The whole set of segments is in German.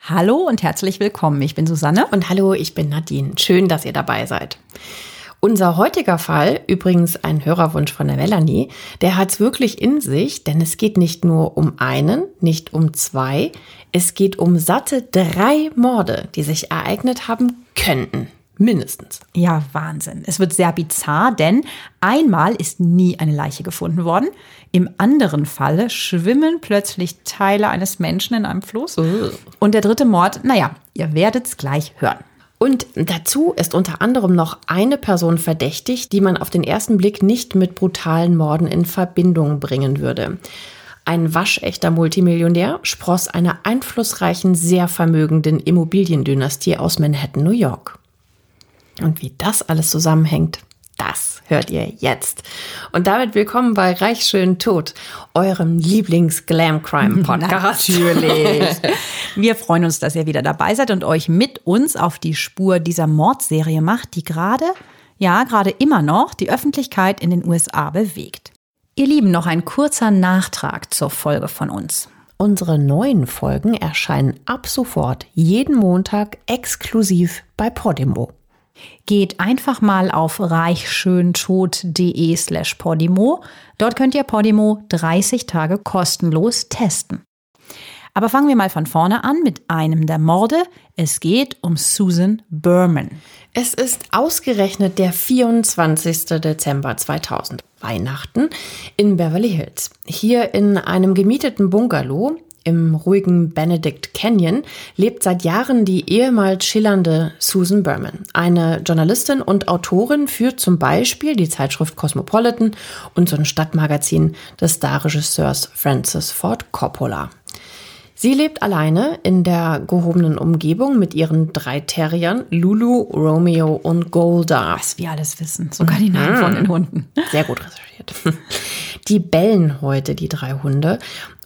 Hallo und herzlich willkommen. Ich bin Susanne. Und hallo, ich bin Nadine. Schön, dass ihr dabei seid. Unser heutiger Fall, übrigens ein Hörerwunsch von der Melanie, der hat's wirklich in sich, denn es geht nicht nur um einen, nicht um zwei, es geht um satte drei Morde, die sich ereignet haben könnten. Mindestens. Ja, Wahnsinn. Es wird sehr bizarr, denn einmal ist nie eine Leiche gefunden worden. Im anderen Falle schwimmen plötzlich Teile eines Menschen in einem Fluss. Uh. Und der dritte Mord, naja, ihr werdet es gleich hören. Und dazu ist unter anderem noch eine Person verdächtig, die man auf den ersten Blick nicht mit brutalen Morden in Verbindung bringen würde. Ein waschechter Multimillionär spross einer einflussreichen, sehr vermögenden Immobiliendynastie aus Manhattan, New York. Und wie das alles zusammenhängt, das hört ihr jetzt. Und damit willkommen bei Reich schön tot, eurem Lieblings-Glam-Crime-Podcast. Natürlich. Wir freuen uns, dass ihr wieder dabei seid und euch mit uns auf die Spur dieser Mordserie macht, die gerade, ja, gerade immer noch die Öffentlichkeit in den USA bewegt. Ihr Lieben, noch ein kurzer Nachtrag zur Folge von uns. Unsere neuen Folgen erscheinen ab sofort jeden Montag exklusiv bei Podimo. Geht einfach mal auf reichschöntod.de slash Podimo. Dort könnt ihr Podimo 30 Tage kostenlos testen. Aber fangen wir mal von vorne an mit einem der Morde. Es geht um Susan Berman. Es ist ausgerechnet der 24. Dezember 2000, Weihnachten, in Beverly Hills. Hier in einem gemieteten Bungalow im ruhigen Benedict Canyon lebt seit Jahren die ehemals schillernde Susan Berman. Eine Journalistin und Autorin führt zum Beispiel die Zeitschrift Cosmopolitan und so ein Stadtmagazin des Starregisseurs Francis Ford Coppola. Sie lebt alleine in der gehobenen Umgebung mit ihren drei Terriern Lulu, Romeo und Golda. Was wir alles wissen, sogar die Namen mhm. von den Hunden. Sehr gut recherchiert. Die bellen heute, die drei Hunde.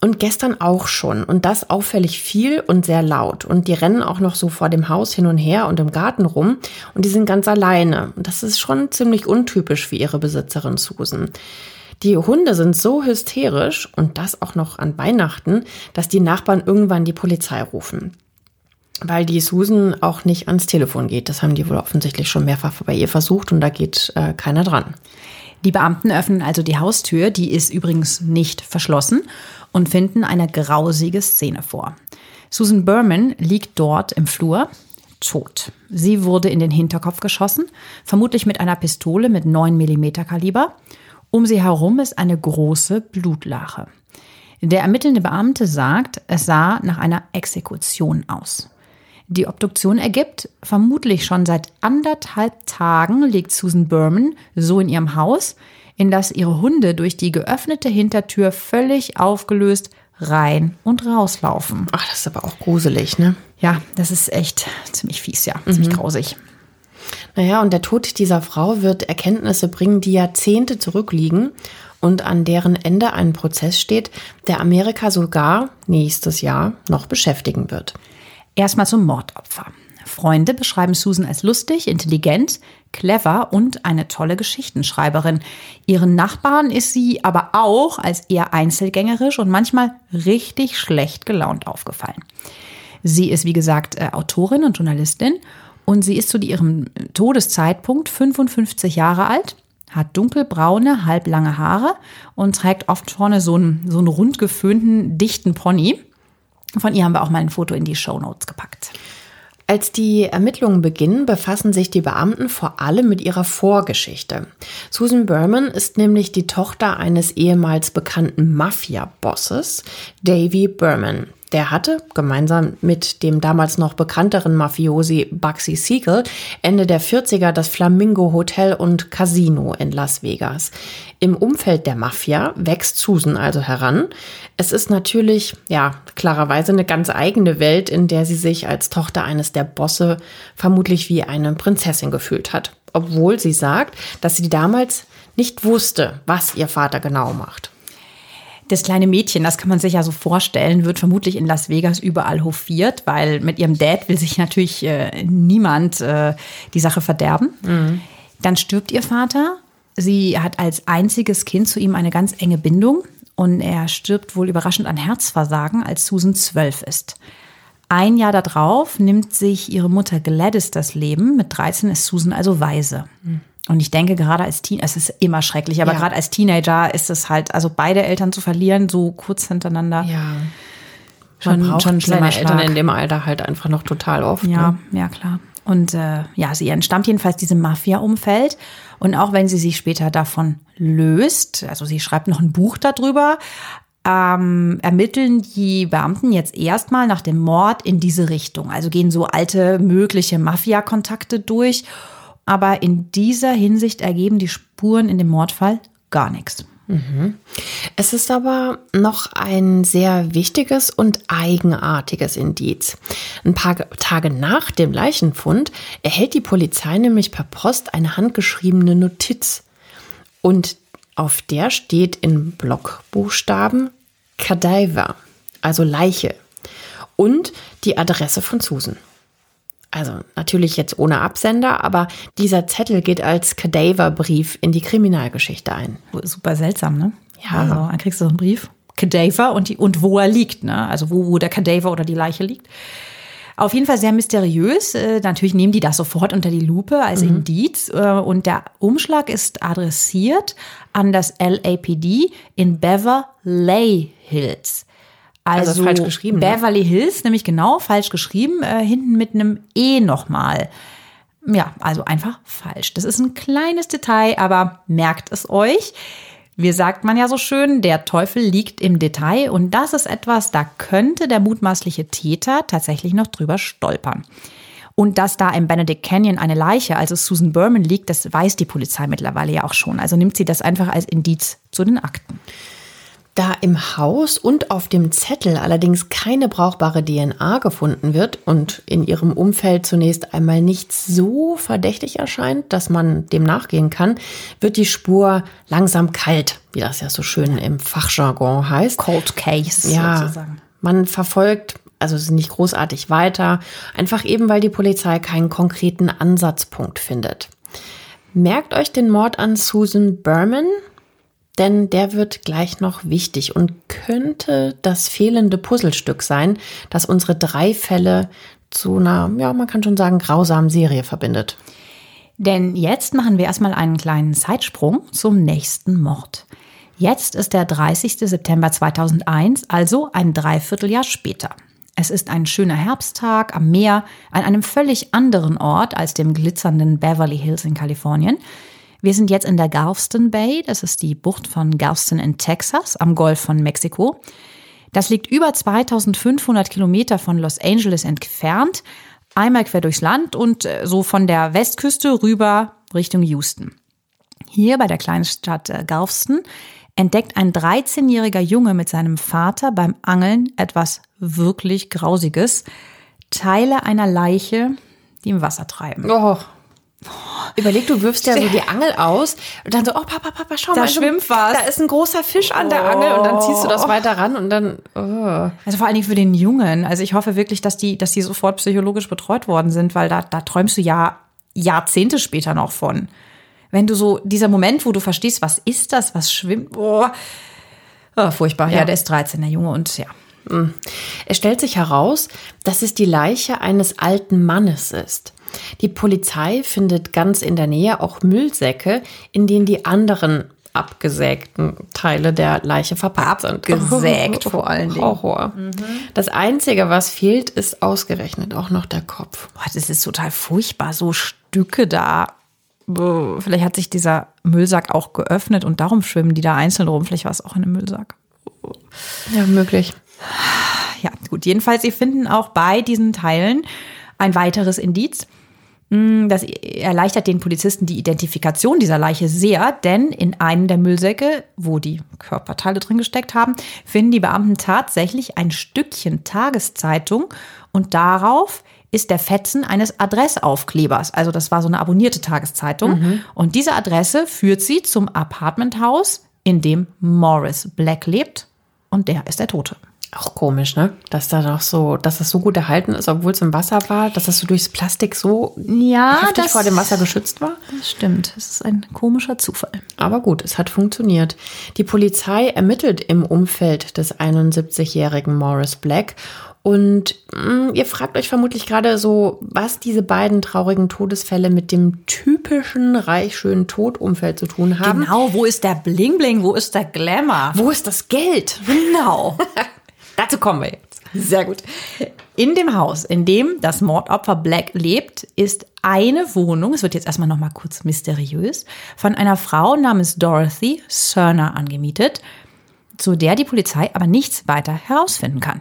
Und gestern auch schon. Und das auffällig viel und sehr laut. Und die rennen auch noch so vor dem Haus hin und her und im Garten rum. Und die sind ganz alleine. Und das ist schon ziemlich untypisch für ihre Besitzerin Susan. Die Hunde sind so hysterisch und das auch noch an Weihnachten, dass die Nachbarn irgendwann die Polizei rufen. Weil die Susan auch nicht ans Telefon geht. Das haben die wohl offensichtlich schon mehrfach bei ihr versucht und da geht äh, keiner dran. Die Beamten öffnen also die Haustür, die ist übrigens nicht verschlossen, und finden eine grausige Szene vor. Susan Berman liegt dort im Flur, tot. Sie wurde in den Hinterkopf geschossen, vermutlich mit einer Pistole mit 9 mm Kaliber. Um sie herum ist eine große Blutlache. Der ermittelnde Beamte sagt, es sah nach einer Exekution aus. Die Obduktion ergibt, vermutlich schon seit anderthalb Tagen liegt Susan Berman so in ihrem Haus, in das ihre Hunde durch die geöffnete Hintertür völlig aufgelöst rein und rauslaufen. Ach, das ist aber auch gruselig, ne? Ja, das ist echt ziemlich fies, ja, mhm. ziemlich grausig. Naja, und der Tod dieser Frau wird Erkenntnisse bringen, die Jahrzehnte zurückliegen und an deren Ende ein Prozess steht, der Amerika sogar nächstes Jahr noch beschäftigen wird. Erstmal zum Mordopfer. Freunde beschreiben Susan als lustig, intelligent, clever und eine tolle Geschichtenschreiberin. Ihren Nachbarn ist sie aber auch als eher einzelgängerisch und manchmal richtig schlecht gelaunt aufgefallen. Sie ist, wie gesagt, äh, Autorin und Journalistin und sie ist zu ihrem Todeszeitpunkt 55 Jahre alt, hat dunkelbraune, halblange Haare und trägt oft vorne so einen, so einen rund geföhnten, dichten Pony. Von ihr haben wir auch mal ein Foto in die Show Notes gepackt. Als die Ermittlungen beginnen, befassen sich die Beamten vor allem mit ihrer Vorgeschichte. Susan Berman ist nämlich die Tochter eines ehemals bekannten Mafia-Bosses, Davy Berman. Der hatte gemeinsam mit dem damals noch bekannteren Mafiosi Bugsy Siegel Ende der 40er das Flamingo Hotel und Casino in Las Vegas. Im Umfeld der Mafia wächst Susan also heran. Es ist natürlich, ja, klarerweise eine ganz eigene Welt, in der sie sich als Tochter eines der Bosse vermutlich wie eine Prinzessin gefühlt hat. Obwohl sie sagt, dass sie damals nicht wusste, was ihr Vater genau macht. Das kleine Mädchen, das kann man sich ja so vorstellen, wird vermutlich in Las Vegas überall hofiert, weil mit ihrem Dad will sich natürlich äh, niemand äh, die Sache verderben. Mhm. Dann stirbt ihr Vater. Sie hat als einziges Kind zu ihm eine ganz enge Bindung und er stirbt wohl überraschend an Herzversagen, als Susan zwölf ist. Ein Jahr darauf nimmt sich ihre Mutter Gladys das Leben. Mit 13 ist Susan also weise. Mhm. Und ich denke, gerade als Teen, es ist immer schrecklich, aber ja. gerade als Teenager ist es halt, also beide Eltern zu verlieren, so kurz hintereinander. Ja. Schon, Man schon seine Eltern in dem Alter halt einfach noch total oft. Ja, ne? ja, klar. Und äh, ja, sie entstammt jedenfalls diesem Mafia-Umfeld. Und auch wenn sie sich später davon löst, also sie schreibt noch ein Buch darüber, ähm, ermitteln die Beamten jetzt erstmal nach dem Mord in diese Richtung. Also gehen so alte mögliche Mafia-Kontakte durch aber in dieser Hinsicht ergeben die Spuren in dem Mordfall gar nichts. Mhm. Es ist aber noch ein sehr wichtiges und eigenartiges Indiz. Ein paar Tage nach dem Leichenfund erhält die Polizei nämlich per Post eine handgeschriebene Notiz. Und auf der steht in Blockbuchstaben Cadaver, also Leiche, und die Adresse von Susan. Also natürlich jetzt ohne Absender, aber dieser Zettel geht als Cadaver-Brief in die Kriminalgeschichte ein. Super seltsam, ne? Ja. Also dann kriegst du so einen Brief, Cadaver und, die, und wo er liegt, ne? Also wo, wo der Cadaver oder die Leiche liegt. Auf jeden Fall sehr mysteriös. Äh, natürlich nehmen die das sofort unter die Lupe als mhm. Indiz. Äh, und der Umschlag ist adressiert an das LAPD in Beverly Hills. Also, also falsch geschrieben. Ne? Beverly Hills, nämlich genau falsch geschrieben, äh, hinten mit einem E nochmal. Ja, also einfach falsch. Das ist ein kleines Detail, aber merkt es euch. Wie sagt man ja so schön, der Teufel liegt im Detail und das ist etwas, da könnte der mutmaßliche Täter tatsächlich noch drüber stolpern. Und dass da im Benedict Canyon eine Leiche, also Susan Berman, liegt, das weiß die Polizei mittlerweile ja auch schon. Also nimmt sie das einfach als Indiz zu den Akten. Da im Haus und auf dem Zettel allerdings keine brauchbare DNA gefunden wird und in ihrem Umfeld zunächst einmal nichts so verdächtig erscheint, dass man dem nachgehen kann, wird die Spur langsam kalt, wie das ja so schön im Fachjargon heißt. Cold Case ja, sozusagen. Man verfolgt also nicht großartig weiter, einfach eben weil die Polizei keinen konkreten Ansatzpunkt findet. Merkt euch den Mord an Susan Berman, denn der wird gleich noch wichtig und könnte das fehlende Puzzlestück sein, das unsere drei Fälle zu einer, ja, man kann schon sagen, grausamen Serie verbindet. Denn jetzt machen wir erstmal einen kleinen Zeitsprung zum nächsten Mord. Jetzt ist der 30. September 2001, also ein Dreivierteljahr später. Es ist ein schöner Herbsttag am Meer an einem völlig anderen Ort als dem glitzernden Beverly Hills in Kalifornien. Wir sind jetzt in der Galveston Bay, das ist die Bucht von Galveston in Texas am Golf von Mexiko. Das liegt über 2500 Kilometer von Los Angeles entfernt, einmal quer durchs Land und äh, so von der Westküste rüber Richtung Houston. Hier bei der kleinen Stadt äh, Galveston entdeckt ein 13-jähriger Junge mit seinem Vater beim Angeln etwas wirklich Grausiges. Teile einer Leiche, die im Wasser treiben. Oh. Überleg, du wirfst ja so die Angel aus und dann so, oh Papa, Papa, schau da mal. Da schwimmt was. Da ist ein großer Fisch an der Angel und dann ziehst du das oh. weiter ran und dann. Oh. Also vor allen Dingen für den Jungen. Also ich hoffe wirklich, dass die, dass die sofort psychologisch betreut worden sind, weil da, da träumst du ja Jahrzehnte später noch von. Wenn du so, dieser Moment, wo du verstehst, was ist das, was schwimmt, oh, oh furchtbar. Ja. ja, der ist 13, der Junge und ja. Hm. Es stellt sich heraus, dass es die Leiche eines alten Mannes ist. Die Polizei findet ganz in der Nähe auch Müllsäcke, in denen die anderen abgesägten Teile der Leiche verpackt sind. Gesägt vor allen Dingen. Horror. Mhm. Das Einzige, was fehlt, ist ausgerechnet auch noch der Kopf. Boah, das ist total furchtbar, so Stücke da. Vielleicht hat sich dieser Müllsack auch geöffnet und darum schwimmen die da einzeln rum. Vielleicht war es auch in einem Müllsack. Ja, möglich. ja, gut. Jedenfalls, sie finden auch bei diesen Teilen ein weiteres Indiz. Mm, Das erleichtert den Polizisten die Identifikation dieser Leiche sehr, denn in einem der Müllsäcke, wo die Körperteile drin gesteckt haben, finden die Beamten tatsächlich ein Stückchen Tageszeitung und darauf ist der Fetzen eines Adressaufklebers. Also das war so eine abonnierte Tageszeitung. Und diese Adresse führt sie zum Apartmenthaus, in dem Morris Black lebt. Und der ist der Tote. Auch komisch, ne? Dass da doch so, dass das so gut erhalten ist, obwohl es im Wasser war, dass das so durchs Plastik so Ja, heftig das- vor dem Wasser geschützt war. Das stimmt. Das ist ein komischer Zufall. Aber gut, es hat funktioniert. Die Polizei ermittelt im Umfeld des 71-jährigen Morris Black. Und mh, ihr fragt euch vermutlich gerade so, was diese beiden traurigen Todesfälle mit dem typischen reich schönen Todumfeld zu tun haben. Genau, wo ist der Bling Bling? Wo ist der Glamour? Wo ist das Geld? Genau. Dazu kommen wir jetzt. Sehr gut. In dem Haus, in dem das Mordopfer Black lebt, ist eine Wohnung, es wird jetzt erstmal noch mal kurz mysteriös, von einer Frau namens Dorothy Cerner angemietet, zu der die Polizei aber nichts weiter herausfinden kann.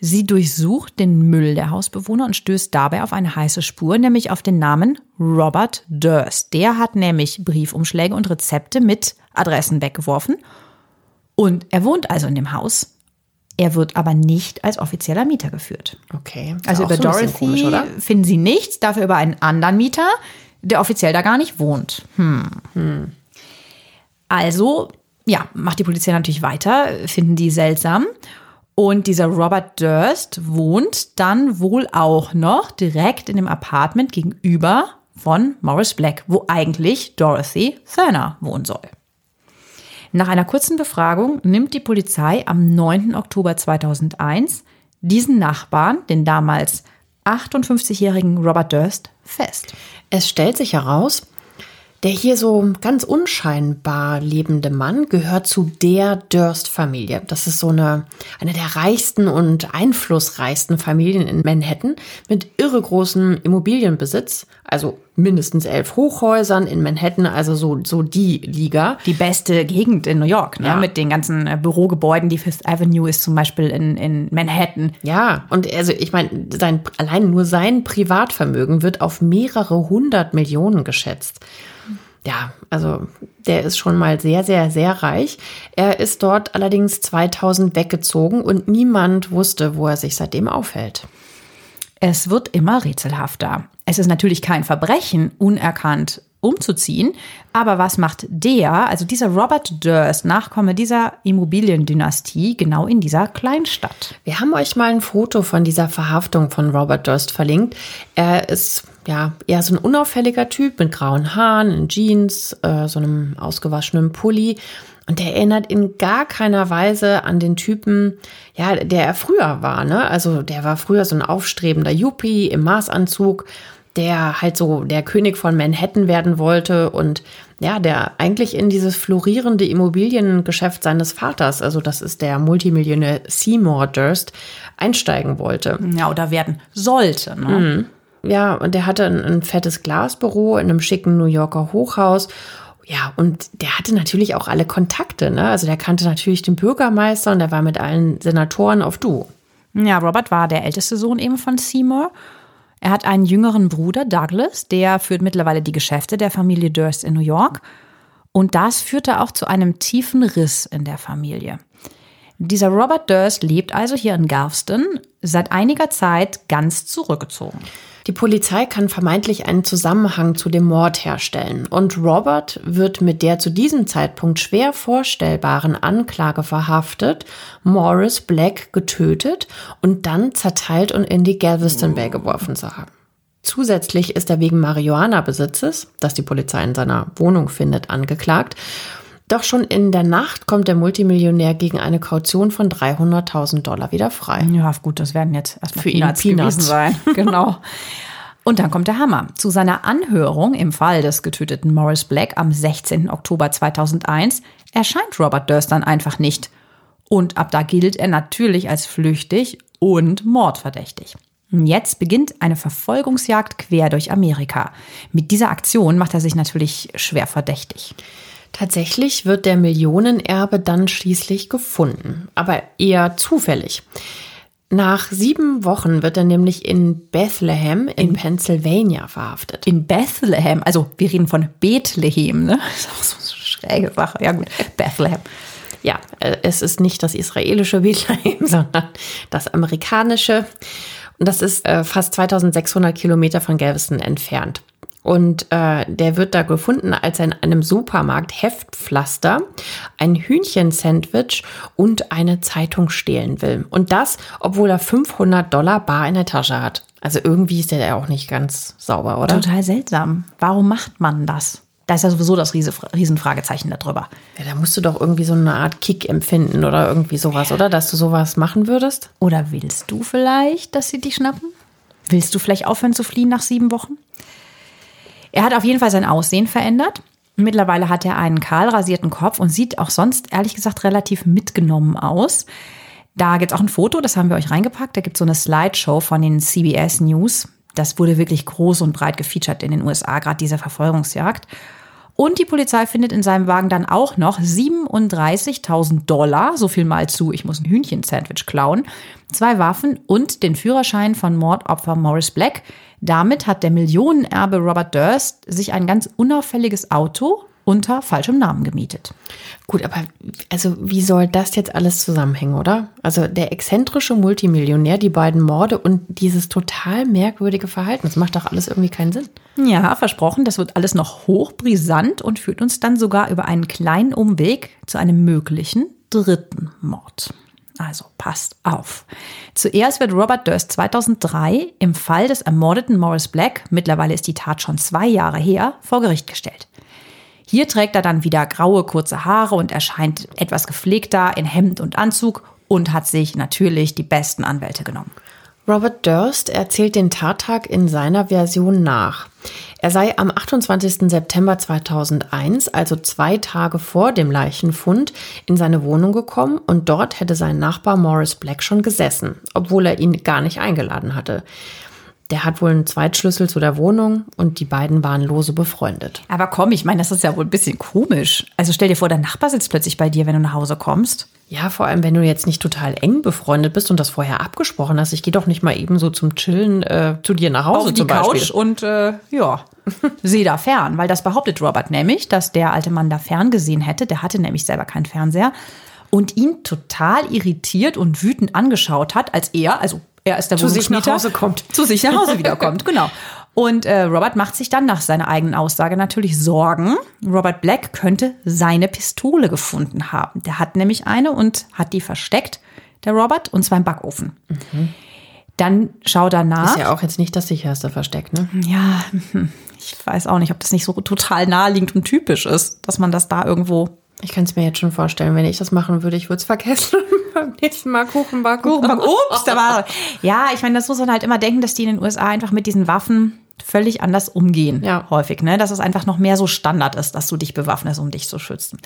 Sie durchsucht den Müll der Hausbewohner und stößt dabei auf eine heiße Spur, nämlich auf den Namen Robert Durst. Der hat nämlich Briefumschläge und Rezepte mit Adressen weggeworfen. Und er wohnt also in dem Haus. Er wird aber nicht als offizieller Mieter geführt. Okay. ist Also über so Dorothy komisch, oder? finden sie nichts, dafür über einen anderen Mieter, der offiziell da gar nicht wohnt. Hm. Also, ja, macht die Polizei natürlich weiter, finden die seltsam. Und dieser Robert Durst wohnt dann wohl auch noch direkt in dem Apartment gegenüber von Morris Black, wo eigentlich Dorothy Thurner wohnen soll. Nach einer kurzen Befragung nimmt die Polizei am 9. Oktober 2001 diesen Nachbarn, den damals 58-jährigen Robert Durst, fest. Es stellt sich heraus, der hier so ganz unscheinbar lebende Mann gehört zu der Durst-Familie. Das ist so eine, eine der reichsten und einflussreichsten Familien in Manhattan mit irre großem Immobilienbesitz. Also mindestens elf Hochhäusern in Manhattan, also so, so die Liga. Die beste Gegend in New York, ne? Ja. mit den ganzen äh, Bürogebäuden. Die Fifth Avenue ist zum Beispiel in, in Manhattan. Ja, und also ich meine, sein, allein nur sein Privatvermögen wird auf mehrere hundert Millionen geschätzt. Ja, also der ist schon mal sehr, sehr, sehr reich. Er ist dort allerdings 2000 weggezogen und niemand wusste, wo er sich seitdem aufhält. Es wird immer rätselhafter. Es ist natürlich kein Verbrechen, unerkannt umzuziehen. Aber was macht der, also dieser Robert Durst, Nachkomme dieser Immobiliendynastie, genau in dieser Kleinstadt? Wir haben euch mal ein Foto von dieser Verhaftung von Robert Durst verlinkt. Er ist ja eher so ein unauffälliger Typ mit grauen Haaren, in Jeans, äh, so einem ausgewaschenen Pulli. Und der erinnert in gar keiner Weise an den Typen, ja, der er früher war. Ne? Also der war früher so ein aufstrebender Yuppie im Maßanzug, der halt so der König von Manhattan werden wollte und ja, der eigentlich in dieses florierende Immobiliengeschäft seines Vaters, also das ist der Multimillionär Seymour Durst, einsteigen wollte. Ja, oder werden sollte. Ne? Ja, und der hatte ein, ein fettes Glasbüro in einem schicken New Yorker Hochhaus. Ja, und der hatte natürlich auch alle Kontakte, ne? Also der kannte natürlich den Bürgermeister und der war mit allen Senatoren auf Du. Ja, Robert war der älteste Sohn eben von Seymour. Er hat einen jüngeren Bruder, Douglas, der führt mittlerweile die Geschäfte der Familie Durst in New York. Und das führte auch zu einem tiefen Riss in der Familie. Dieser Robert Durst lebt also hier in Galveston, seit einiger Zeit ganz zurückgezogen. Die Polizei kann vermeintlich einen Zusammenhang zu dem Mord herstellen und Robert wird mit der zu diesem Zeitpunkt schwer vorstellbaren Anklage verhaftet, Morris Black getötet und dann zerteilt und in die Galveston Bay geworfen zu haben. Zusätzlich ist er wegen Marihuana-Besitzes, das die Polizei in seiner Wohnung findet, angeklagt. Doch schon in der Nacht kommt der Multimillionär gegen eine Kaution von 300.000 Dollar wieder frei. Ja, gut, das werden jetzt erstmal Für ihn Peanuts, Peanuts. gewesen sein. genau. Und dann kommt der Hammer. Zu seiner Anhörung im Fall des getöteten Morris Black am 16. Oktober 2001 erscheint Robert Durst dann einfach nicht. Und ab da gilt er natürlich als flüchtig und mordverdächtig. Jetzt beginnt eine Verfolgungsjagd quer durch Amerika. Mit dieser Aktion macht er sich natürlich schwer verdächtig. Tatsächlich wird der Millionenerbe dann schließlich gefunden, aber eher zufällig. Nach sieben Wochen wird er nämlich in Bethlehem in, in Pennsylvania verhaftet. In Bethlehem, also wir reden von Bethlehem, ne? Das ist auch so eine schräge Sache. Ja gut, Bethlehem. Ja, äh, es ist nicht das israelische Bethlehem, sondern das amerikanische. Und das ist äh, fast 2600 Kilometer von Galveston entfernt. Und äh, der wird da gefunden, als er in einem Supermarkt Heftpflaster, ein Hühnchensandwich und eine Zeitung stehlen will. Und das, obwohl er 500 Dollar bar in der Tasche hat. Also irgendwie ist der ja auch nicht ganz sauber, oder? Total seltsam. Warum macht man das? Da ist ja sowieso das Riesenfragezeichen darüber. Ja, da musst du doch irgendwie so eine Art Kick empfinden oder irgendwie sowas, oder? Dass du sowas machen würdest? Oder willst du vielleicht, dass sie dich schnappen? Willst du vielleicht aufhören zu fliehen nach sieben Wochen? Er hat auf jeden Fall sein Aussehen verändert. Mittlerweile hat er einen kahl rasierten Kopf und sieht auch sonst, ehrlich gesagt, relativ mitgenommen aus. Da gibt es auch ein Foto, das haben wir euch reingepackt. Da gibt es so eine Slideshow von den CBS News. Das wurde wirklich groß und breit gefeatured in den USA, gerade diese Verfolgungsjagd. Und die Polizei findet in seinem Wagen dann auch noch 37.000 Dollar, so viel mal zu, ich muss ein Hühnchen-Sandwich klauen, zwei Waffen und den Führerschein von Mordopfer Morris Black. Damit hat der Millionenerbe Robert Durst sich ein ganz unauffälliges Auto unter falschem Namen gemietet. Gut, aber also wie soll das jetzt alles zusammenhängen, oder? Also der exzentrische Multimillionär, die beiden Morde und dieses total merkwürdige Verhalten, das macht doch alles irgendwie keinen Sinn. Ja, versprochen, das wird alles noch hochbrisant und führt uns dann sogar über einen kleinen Umweg zu einem möglichen dritten Mord. Also passt auf. Zuerst wird Robert Durst 2003 im Fall des ermordeten Morris Black, mittlerweile ist die Tat schon zwei Jahre her, vor Gericht gestellt. Hier trägt er dann wieder graue, kurze Haare und erscheint etwas gepflegter in Hemd und Anzug und hat sich natürlich die besten Anwälte genommen. Robert Durst erzählt den Tattag in seiner Version nach. Er sei am 28. September 2001, also zwei Tage vor dem Leichenfund, in seine Wohnung gekommen und dort hätte sein Nachbar Morris Black schon gesessen, obwohl er ihn gar nicht eingeladen hatte. Der hat wohl einen Zweitschlüssel zu der Wohnung und die beiden waren lose befreundet. Aber komm, ich meine, das ist ja wohl ein bisschen komisch. Also stell dir vor, der Nachbar sitzt plötzlich bei dir, wenn du nach Hause kommst. Ja, vor allem, wenn du jetzt nicht total eng befreundet bist und das vorher abgesprochen hast. Ich gehe doch nicht mal eben so zum Chillen äh, zu dir nach Hause Auf die Beispiel. Couch und äh, ja, sehe da fern. Weil das behauptet Robert nämlich, dass der alte Mann da fern gesehen hätte. Der hatte nämlich selber keinen Fernseher. Und ihn total irritiert und wütend angeschaut hat, als er, also er ist der zu sich nach Hause kommt. Zu sich nach Hause wiederkommt, genau. Und äh, Robert macht sich dann nach seiner eigenen Aussage natürlich Sorgen. Robert Black könnte seine Pistole gefunden haben. Der hat nämlich eine und hat die versteckt, der Robert, und zwar im Backofen. Mhm. Dann schau danach. Ist ja auch jetzt nicht das sicherste Versteck, ne? Ja, hm, ich weiß auch nicht, ob das nicht so total naheliegend und typisch ist, dass man das da irgendwo ich kann es mir jetzt schon vorstellen, wenn ich das machen würde, ich würde es vergessen beim nächsten Mal Kuchen backen. Kuchen backen. Ups, da war. Ja, ich meine, das muss man halt immer denken, dass die in den USA einfach mit diesen Waffen völlig anders umgehen. Ja. Häufig, ne? Dass es einfach noch mehr so Standard ist, dass du dich bewaffnest, um dich zu schützen.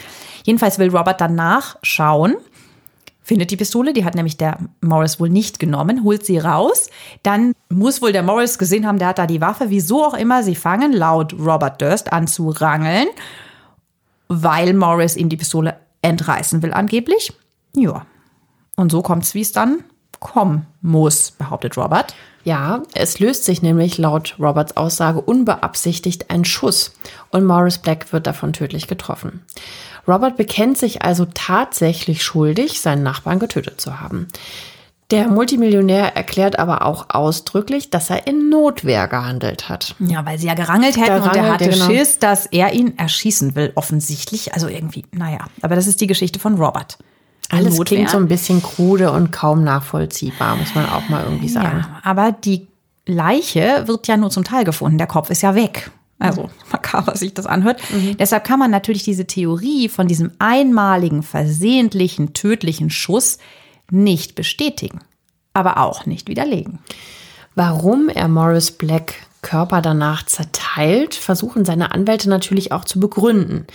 Jedenfalls will Robert danach schauen, findet die Pistole, die hat nämlich der Morris wohl nicht genommen, holt sie raus. Dann muss wohl der Morris gesehen haben, der hat da die Waffe. Wieso auch immer, sie fangen laut Robert Durst an zu rangeln weil Morris ihm die Pistole entreißen will angeblich. Ja. Und so kommt es, wie es dann kommen muss, behauptet Robert. Ja, es löst sich nämlich laut Roberts Aussage unbeabsichtigt ein Schuss und Morris Black wird davon tödlich getroffen. Robert bekennt sich also tatsächlich schuldig, seinen Nachbarn getötet zu haben. Der Multimillionär erklärt aber auch ausdrücklich, dass er in Notwehr gehandelt hat. Ja, weil sie ja gerangelt hätten gerangelt, und er hatte genau. Schiss, dass er ihn erschießen will, offensichtlich. Also irgendwie, naja. Aber das ist die Geschichte von Robert. Alles Notwehr. klingt so ein bisschen krude und kaum nachvollziehbar, muss man auch mal irgendwie sagen. Ja, aber die Leiche wird ja nur zum Teil gefunden. Der Kopf ist ja weg. Also makaber sich das anhört. Mhm. Deshalb kann man natürlich diese Theorie von diesem einmaligen, versehentlichen, tödlichen Schuss nicht bestätigen, aber auch nicht widerlegen. Warum er Morris Black Körper danach zerteilt, versuchen seine Anwälte natürlich auch zu begründen.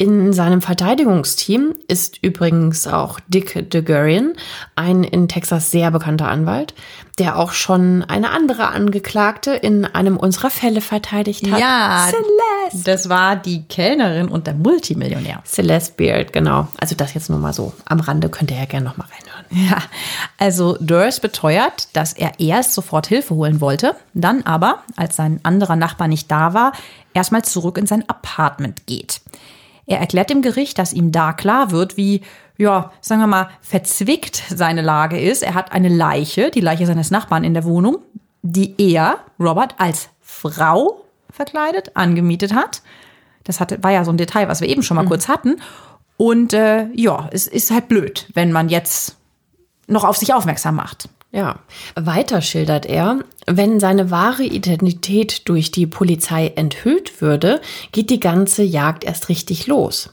In seinem Verteidigungsteam ist übrigens auch Dick DeGurian, ein in Texas sehr bekannter Anwalt, der auch schon eine andere Angeklagte in einem unserer Fälle verteidigt hat. Ja, Celeste. Das war die Kellnerin und der Multimillionär. Celeste Beard, genau. Also das jetzt nur mal so am Rande, könnt ihr ja gerne noch mal reinhören. Ja, also Durst beteuert, dass er erst sofort Hilfe holen wollte, dann aber, als sein anderer Nachbar nicht da war, erstmal zurück in sein Apartment geht. Er erklärt dem Gericht, dass ihm da klar wird, wie, ja, sagen wir mal, verzwickt seine Lage ist. Er hat eine Leiche, die Leiche seines Nachbarn in der Wohnung, die er, Robert, als Frau verkleidet, angemietet hat. Das hatte, war ja so ein Detail, was wir eben schon mal mhm. kurz hatten. Und äh, ja, es ist halt blöd, wenn man jetzt noch auf sich aufmerksam macht. Ja, weiter schildert er, wenn seine wahre Identität durch die Polizei enthüllt würde, geht die ganze Jagd erst richtig los.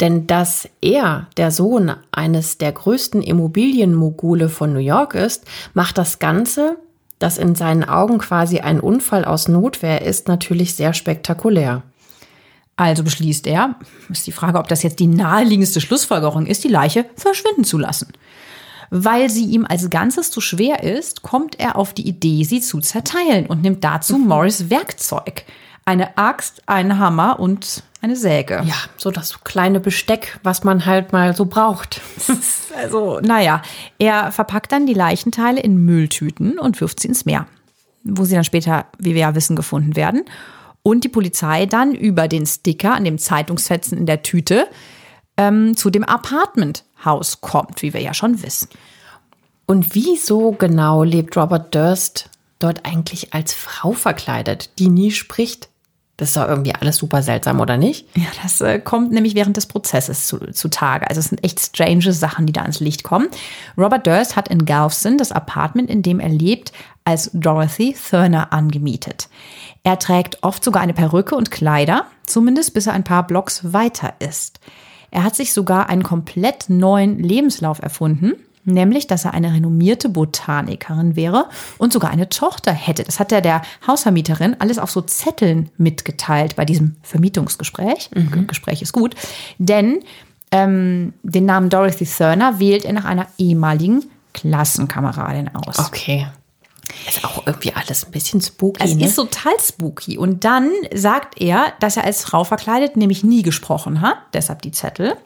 Denn dass er der Sohn eines der größten Immobilienmogule von New York ist, macht das Ganze, das in seinen Augen quasi ein Unfall aus Notwehr ist, natürlich sehr spektakulär. Also beschließt er, ist die Frage, ob das jetzt die naheliegendste Schlussfolgerung ist, die Leiche verschwinden zu lassen. Weil sie ihm als Ganzes zu schwer ist, kommt er auf die Idee, sie zu zerteilen und nimmt dazu mhm. Morris Werkzeug. Eine Axt, einen Hammer und eine Säge. Ja, so das kleine Besteck, was man halt mal so braucht. also, naja, er verpackt dann die Leichenteile in Mülltüten und wirft sie ins Meer, wo sie dann später, wie wir ja wissen, gefunden werden. Und die Polizei dann über den Sticker an dem Zeitungsfetzen in der Tüte ähm, zu dem Apartmenthaus kommt, wie wir ja schon wissen. Und wieso genau lebt Robert Durst dort eigentlich als Frau verkleidet, die nie spricht? Das ist doch irgendwie alles super seltsam, oder nicht? Ja, das äh, kommt nämlich während des Prozesses zu, zutage. Also es sind echt strange Sachen, die da ans Licht kommen. Robert Durst hat in Galveston das Apartment, in dem er lebt, als Dorothy Thurner angemietet. Er trägt oft sogar eine Perücke und Kleider, zumindest bis er ein paar Blocks weiter ist. Er hat sich sogar einen komplett neuen Lebenslauf erfunden, nämlich, dass er eine renommierte Botanikerin wäre und sogar eine Tochter hätte. Das hat er der Hausvermieterin alles auf so Zetteln mitgeteilt bei diesem Vermietungsgespräch. Mhm. Gespräch ist gut, denn ähm, den Namen Dorothy Thurner wählt er nach einer ehemaligen Klassenkameradin aus. Okay. Ist auch irgendwie alles ein bisschen spooky. Es ne? ist total spooky. Und dann sagt er, dass er als Frau verkleidet nämlich nie gesprochen hat, deshalb die Zettel,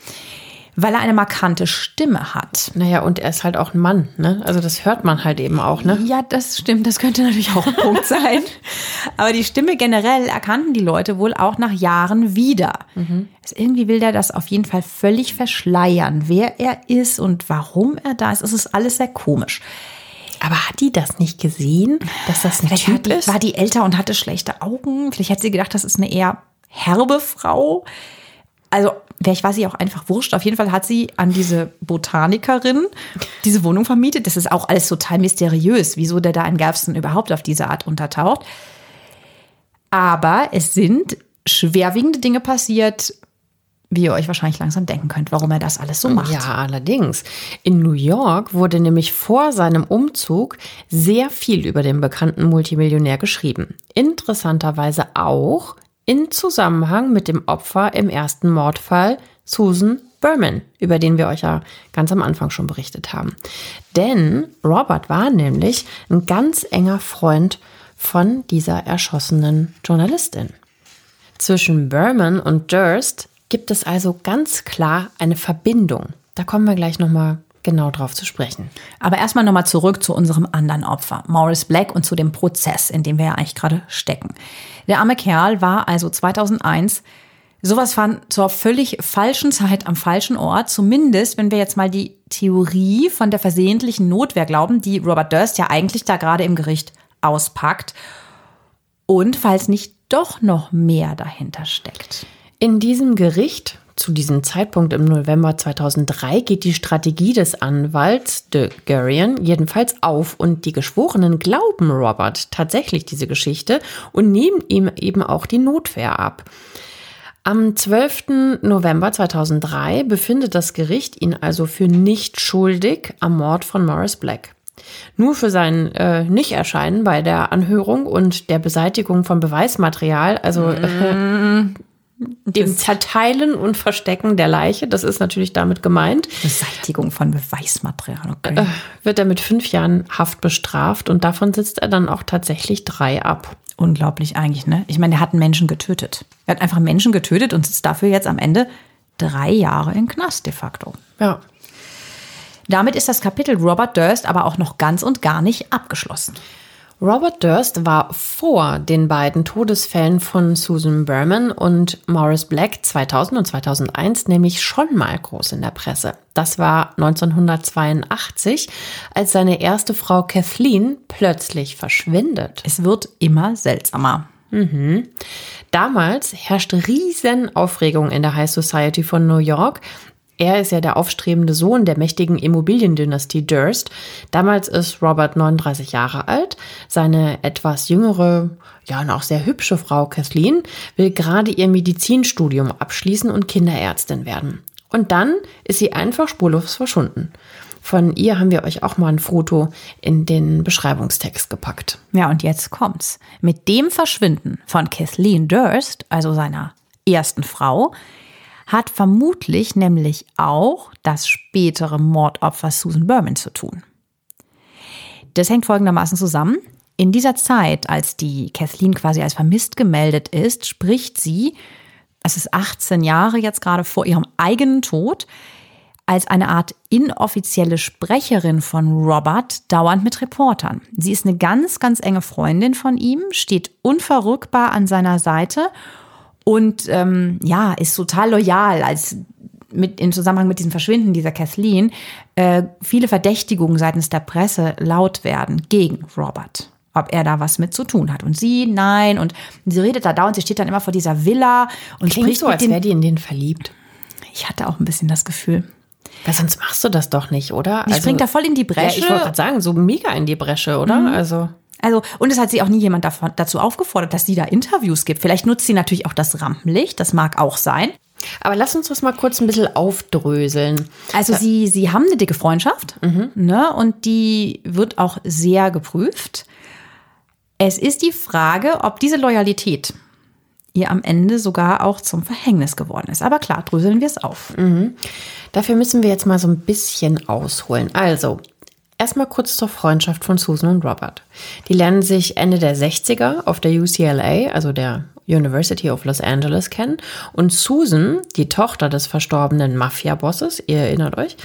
weil er eine markante Stimme hat. Naja, und er ist halt auch ein Mann, ne? Also das hört man halt eben auch, ne? Ja, das stimmt. Das könnte natürlich auch ein Punkt sein. Aber die Stimme generell erkannten die Leute wohl auch nach Jahren wieder. Mhm. Also irgendwie will er das auf jeden Fall völlig verschleiern, wer er ist und warum er da ist. Es ist alles sehr komisch. Aber hat die das nicht gesehen, dass das ein Vielleicht Typ die, ist? War die älter und hatte schlechte Augen? Vielleicht hat sie gedacht, das ist eine eher herbe Frau. Also, vielleicht war sie auch einfach wurscht. Auf jeden Fall hat sie an diese Botanikerin diese Wohnung vermietet. Das ist auch alles total mysteriös, wieso der da in Galveston überhaupt auf diese Art untertaucht. Aber es sind schwerwiegende Dinge passiert, wie ihr euch wahrscheinlich langsam denken könnt, warum er das alles so macht. Ja, allerdings. In New York wurde nämlich vor seinem Umzug sehr viel über den bekannten Multimillionär geschrieben. Interessanterweise auch in Zusammenhang mit dem Opfer im ersten Mordfall Susan Berman, über den wir euch ja ganz am Anfang schon berichtet haben. Denn Robert war nämlich ein ganz enger Freund von dieser erschossenen Journalistin. Zwischen Berman und Durst gibt es also ganz klar eine Verbindung. Da kommen wir gleich nochmal genau drauf zu sprechen. Aber erstmal nochmal zurück zu unserem anderen Opfer, Morris Black, und zu dem Prozess, in dem wir ja eigentlich gerade stecken. Der arme Kerl war also 2001 sowas von zur völlig falschen Zeit am falschen Ort, zumindest wenn wir jetzt mal die Theorie von der versehentlichen Notwehr glauben, die Robert Durst ja eigentlich da gerade im Gericht auspackt. Und falls nicht doch noch mehr dahinter steckt. In diesem Gericht zu diesem Zeitpunkt im November 2003 geht die Strategie des Anwalts de Gurian jedenfalls auf und die Geschworenen glauben Robert tatsächlich diese Geschichte und nehmen ihm eben auch die Notwehr ab. Am 12. November 2003 befindet das Gericht ihn also für nicht schuldig am Mord von Morris Black. Nur für sein äh, Nicht-Erscheinen bei der Anhörung und der Beseitigung von Beweismaterial, also äh, dem Zerteilen und Verstecken der Leiche, das ist natürlich damit gemeint, Beseitigung von Beweismaterial. Okay. äh, wird er mit fünf Jahren Haft bestraft und davon sitzt er dann auch tatsächlich drei ab. Unglaublich eigentlich, ne? Ich meine, er hat einen Menschen getötet. Er hat einfach einen Menschen getötet und sitzt dafür jetzt am Ende drei Jahre im Knast de facto. Ja. Damit ist das Kapitel Robert Durst aber auch noch ganz und gar nicht abgeschlossen. Robert Durst war vor den beiden Todesfällen von Susan Berman und Morris Black 2000 und 2001 nämlich schon mal groß in der Presse. Das war 1982, als seine erste Frau Kathleen plötzlich verschwindet. Es wird immer seltsamer. Damals herrschte riesen Aufregung in der High Society von New York. Er ist ja der aufstrebende Sohn der mächtigen Immobiliendynastie Durst. Damals ist Robert 39 Jahre alt. Seine etwas jüngere, ja und auch sehr hübsche Frau Kathleen will gerade ihr Medizinstudium abschließen und Kinderärztin werden. Und dann ist sie einfach spurlos verschwunden. Von ihr haben wir euch auch mal ein Foto in den Beschreibungstext gepackt. Ja, und jetzt kommt's. Mit dem Verschwinden von Kathleen Durst, also seiner ersten Frau, hat vermutlich nämlich auch das spätere Mordopfer Susan Berman zu tun. Das hängt folgendermaßen zusammen. In dieser Zeit, als die Kathleen quasi als vermisst gemeldet ist, spricht sie, es ist 18 Jahre jetzt gerade vor ihrem eigenen Tod, als eine Art inoffizielle Sprecherin von Robert dauernd mit Reportern. Sie ist eine ganz, ganz enge Freundin von ihm, steht unverrückbar an seiner Seite und ähm, ja, ist total loyal, als mit, im Zusammenhang mit diesem Verschwinden dieser Kathleen äh, viele Verdächtigungen seitens der Presse laut werden gegen Robert. Ob er da was mit zu tun hat. Und sie, nein. Und sie redet da dauernd, sie steht dann immer vor dieser Villa und Klingt spricht so, als wäre die in den verliebt. Ich hatte auch ein bisschen das Gefühl. Weil sonst machst du das doch nicht, oder? Die springt da voll in die Ja, Bresche. ich wollte gerade sagen, so mega in die Bresche, oder? Also. Also, und es hat sie auch nie jemand davon, dazu aufgefordert, dass sie da Interviews gibt. Vielleicht nutzt sie natürlich auch das Rampenlicht, das mag auch sein. Aber lass uns das mal kurz ein bisschen aufdröseln. Also sie, sie haben eine dicke Freundschaft ne, und die wird auch sehr geprüft. Es ist die Frage, ob diese Loyalität ihr am Ende sogar auch zum Verhängnis geworden ist. Aber klar, dröseln wir es auf. Dafür müssen wir jetzt mal so ein bisschen ausholen. Also, erstmal kurz zur Freundschaft von Susan und Robert. Die lernen sich Ende der 60er auf der UCLA, also der University of Los Angeles, kennen. Und Susan, die Tochter des verstorbenen Mafia-Bosses, ihr erinnert euch,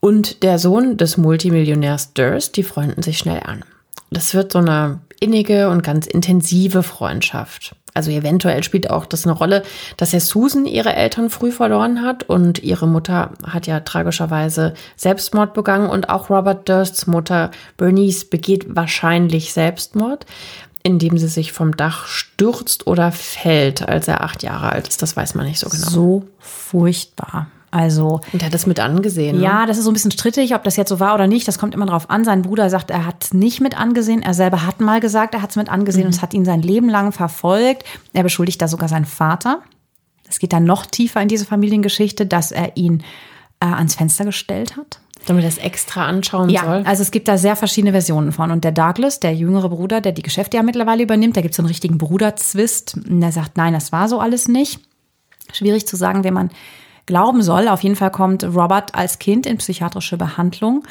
und der Sohn des Multimillionärs Durst, die freunden sich schnell an. Das wird so eine innige und ganz intensive Freundschaft. Also eventuell spielt auch das eine Rolle, dass ja Susan ihre Eltern früh verloren hat und ihre Mutter hat ja tragischerweise Selbstmord begangen und auch Robert Dursts Mutter Bernice begeht wahrscheinlich Selbstmord, indem sie sich vom Dach stürzt oder fällt, als er acht Jahre alt ist. Das weiß man nicht so genau. So furchtbar. Also Und er hat das mit angesehen. ne? Ja, das ist so ein bisschen strittig, ob das jetzt so war oder nicht. Das kommt immer drauf an. Sein Bruder sagt, er hat es nicht mit angesehen. Er selber hat mal gesagt, er hat es mit angesehen und es hat ihn sein Leben lang verfolgt. Er beschuldigt da sogar seinen Vater. Es geht dann noch tiefer in diese Familiengeschichte, dass er ihn äh, ans Fenster gestellt hat. Damit er das extra anschauen Ja, soll. also es gibt da sehr verschiedene Versionen von. Und der Douglas, der jüngere Bruder, der die Geschäfte ja mittlerweile übernimmt, da gibt es so einen richtigen Bruderzwist. Und der sagt, nein, das war so alles nicht. Schwierig zu sagen, wen man glauben soll. Auf jeden Fall kommt Robert als Kind in psychiatrische Behandlung.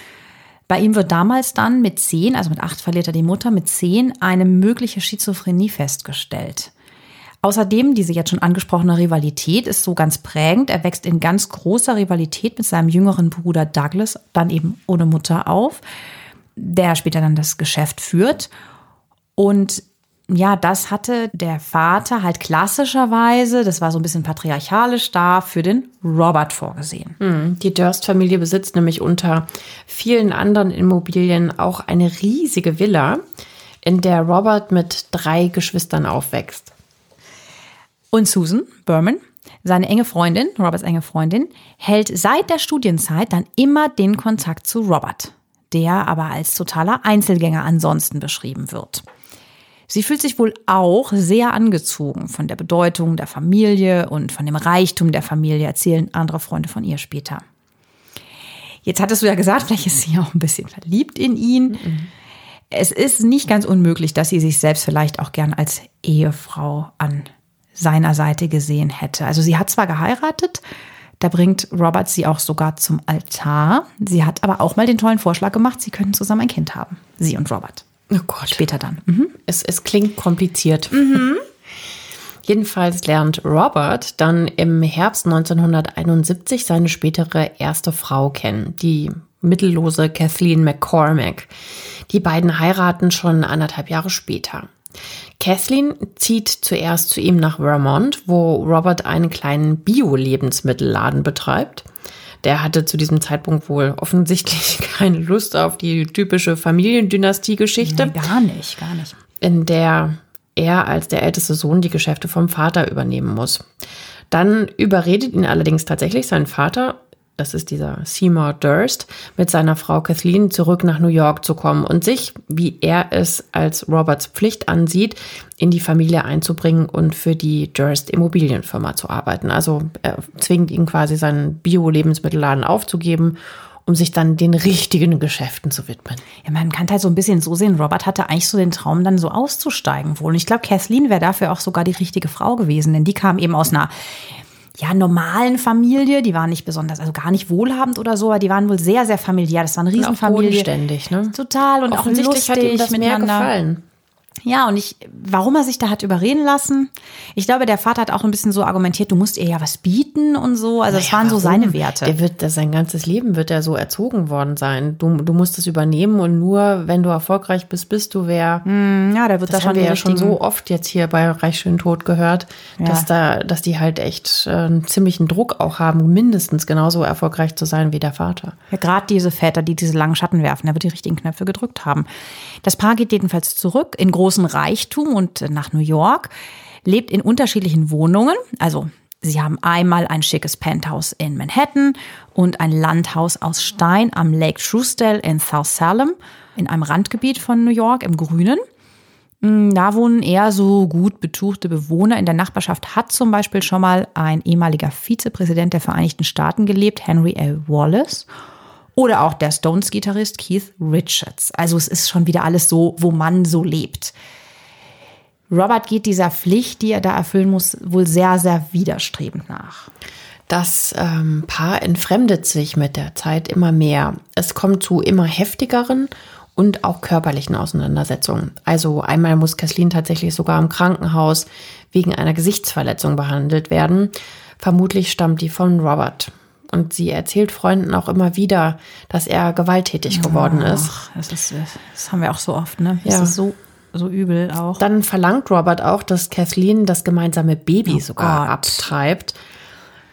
Bei ihm wird damals dann mit zehn, also mit acht verliert er die Mutter, mit zehn eine mögliche Schizophrenie festgestellt. Außerdem, diese jetzt schon angesprochene Rivalität ist so ganz prägend. Er wächst in ganz großer Rivalität mit seinem jüngeren Bruder Douglas, dann eben ohne Mutter auf, der später dann das Geschäft führt. Und ja, das hatte der Vater halt klassischerweise, das war so ein bisschen patriarchalisch da, für den Robert vorgesehen. Die Durst-Familie besitzt nämlich unter vielen anderen Immobilien auch eine riesige Villa, in der Robert mit drei Geschwistern aufwächst. Und Susan Berman, seine enge Freundin, Roberts enge Freundin, hält seit der Studienzeit dann immer den Kontakt zu Robert, der aber als totaler Einzelgänger ansonsten beschrieben wird. Sie fühlt sich wohl auch sehr angezogen von der Bedeutung der Familie und von dem Reichtum der Familie, erzählen andere Freunde von ihr später. Jetzt hattest du ja gesagt, vielleicht ist sie auch ein bisschen verliebt in ihn. Es ist nicht ganz unmöglich, dass sie sich selbst vielleicht auch gern als Ehefrau an seiner Seite gesehen hätte. Also sie hat zwar geheiratet, da bringt Robert sie auch sogar zum Altar. Sie hat aber auch mal den tollen Vorschlag gemacht, sie könnten zusammen ein Kind haben. Sie und Robert. Oh Gott. Später dann. Mhm. Es, es klingt kompliziert. Mhm. Jedenfalls lernt Robert dann im Herbst 1971 seine spätere erste Frau kennen, die mittellose Kathleen McCormack. Die beiden heiraten schon anderthalb Jahre später. Kathleen zieht zuerst zu ihm nach Vermont, wo Robert einen kleinen Bio-Lebensmittelladen betreibt. Der hatte zu diesem Zeitpunkt wohl offensichtlich keine Lust auf die typische Familiendynastie-Geschichte. Nee, gar nicht, gar nicht. In der er als der älteste Sohn die Geschäfte vom Vater übernehmen muss. Dann überredet ihn allerdings tatsächlich sein Vater, das ist dieser Seymour Durst, mit seiner Frau Kathleen zurück nach New York zu kommen und sich, wie er es als Roberts Pflicht ansieht, in die Familie einzubringen und für die Durst Immobilienfirma zu arbeiten. Also er zwingt ihn quasi seinen Bio-Lebensmittelladen aufzugeben um sich dann den richtigen Geschäften zu widmen. Ja, man kann halt so ein bisschen so sehen, Robert hatte eigentlich so den Traum, dann so auszusteigen wohl. Und ich glaube, Kathleen wäre dafür auch sogar die richtige Frau gewesen, denn die kam eben aus einer ja, normalen Familie. Die waren nicht besonders, also gar nicht wohlhabend oder so, aber die waren wohl sehr, sehr familiär. Das war eine Riesenfamilie. Auch ne? Total und auch lustig hat ihm das miteinander. Mehr gefallen. Ja, und ich, warum er sich da hat überreden lassen? Ich glaube, der Vater hat auch ein bisschen so argumentiert, du musst ihr ja was bieten und so. Also, naja, das waren so seine Werte. Der wird, sein ganzes Leben wird er so erzogen worden sein. Du, du musst es übernehmen und nur wenn du erfolgreich bist, bist du wer. Mm, ja, da wird das, das haben wir ja schon so oft jetzt hier bei Reich Schön Tod gehört, ja. dass da, dass die halt echt äh, einen ziemlichen Druck auch haben, mindestens genauso erfolgreich zu sein wie der Vater. Ja, gerade diese Väter, die diese langen Schatten werfen, der wird die richtigen Knöpfe gedrückt haben. Das Paar geht jedenfalls zurück in großen großen Reichtum und nach New York, lebt in unterschiedlichen Wohnungen. Also sie haben einmal ein schickes Penthouse in Manhattan und ein Landhaus aus Stein am Lake Truesdale in South Salem, in einem Randgebiet von New York im Grünen. Hm, da wohnen eher so gut betuchte Bewohner. In der Nachbarschaft hat zum Beispiel schon mal ein ehemaliger Vizepräsident der Vereinigten Staaten gelebt, Henry L. Wallace. Oder auch der Stones-Gitarrist Keith Richards. Also es ist schon wieder alles so, wo man so lebt. Robert geht dieser Pflicht, die er da erfüllen muss, wohl sehr, sehr widerstrebend nach. Das ähm, Paar entfremdet sich mit der Zeit immer mehr. Es kommt zu immer heftigeren und auch körperlichen Auseinandersetzungen. Also einmal muss Kathleen tatsächlich sogar im Krankenhaus wegen einer Gesichtsverletzung behandelt werden. Vermutlich stammt die von Robert. Und sie erzählt Freunden auch immer wieder, dass er gewalttätig geworden ist. Das, ist. das haben wir auch so oft, ne? Das ja. ist so, so übel auch. Dann verlangt Robert auch, dass Kathleen das gemeinsame Baby oh sogar Gott. abtreibt.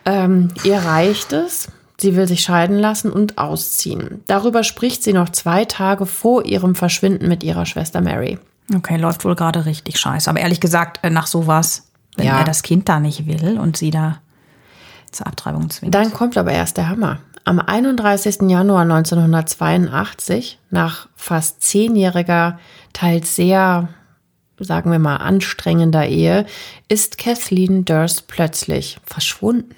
Ähm, ihr reicht es. Sie will sich scheiden lassen und ausziehen. Darüber spricht sie noch zwei Tage vor ihrem Verschwinden mit ihrer Schwester Mary. Okay, läuft wohl gerade richtig scheiße. Aber ehrlich gesagt, äh, nach sowas, wenn ja. er das Kind da nicht will und sie da zur Abtreibung zwingt. Dann kommt aber erst der Hammer. Am 31. Januar 1982, nach fast zehnjähriger, teils sehr, sagen wir mal, anstrengender Ehe, ist Kathleen Durst plötzlich verschwunden.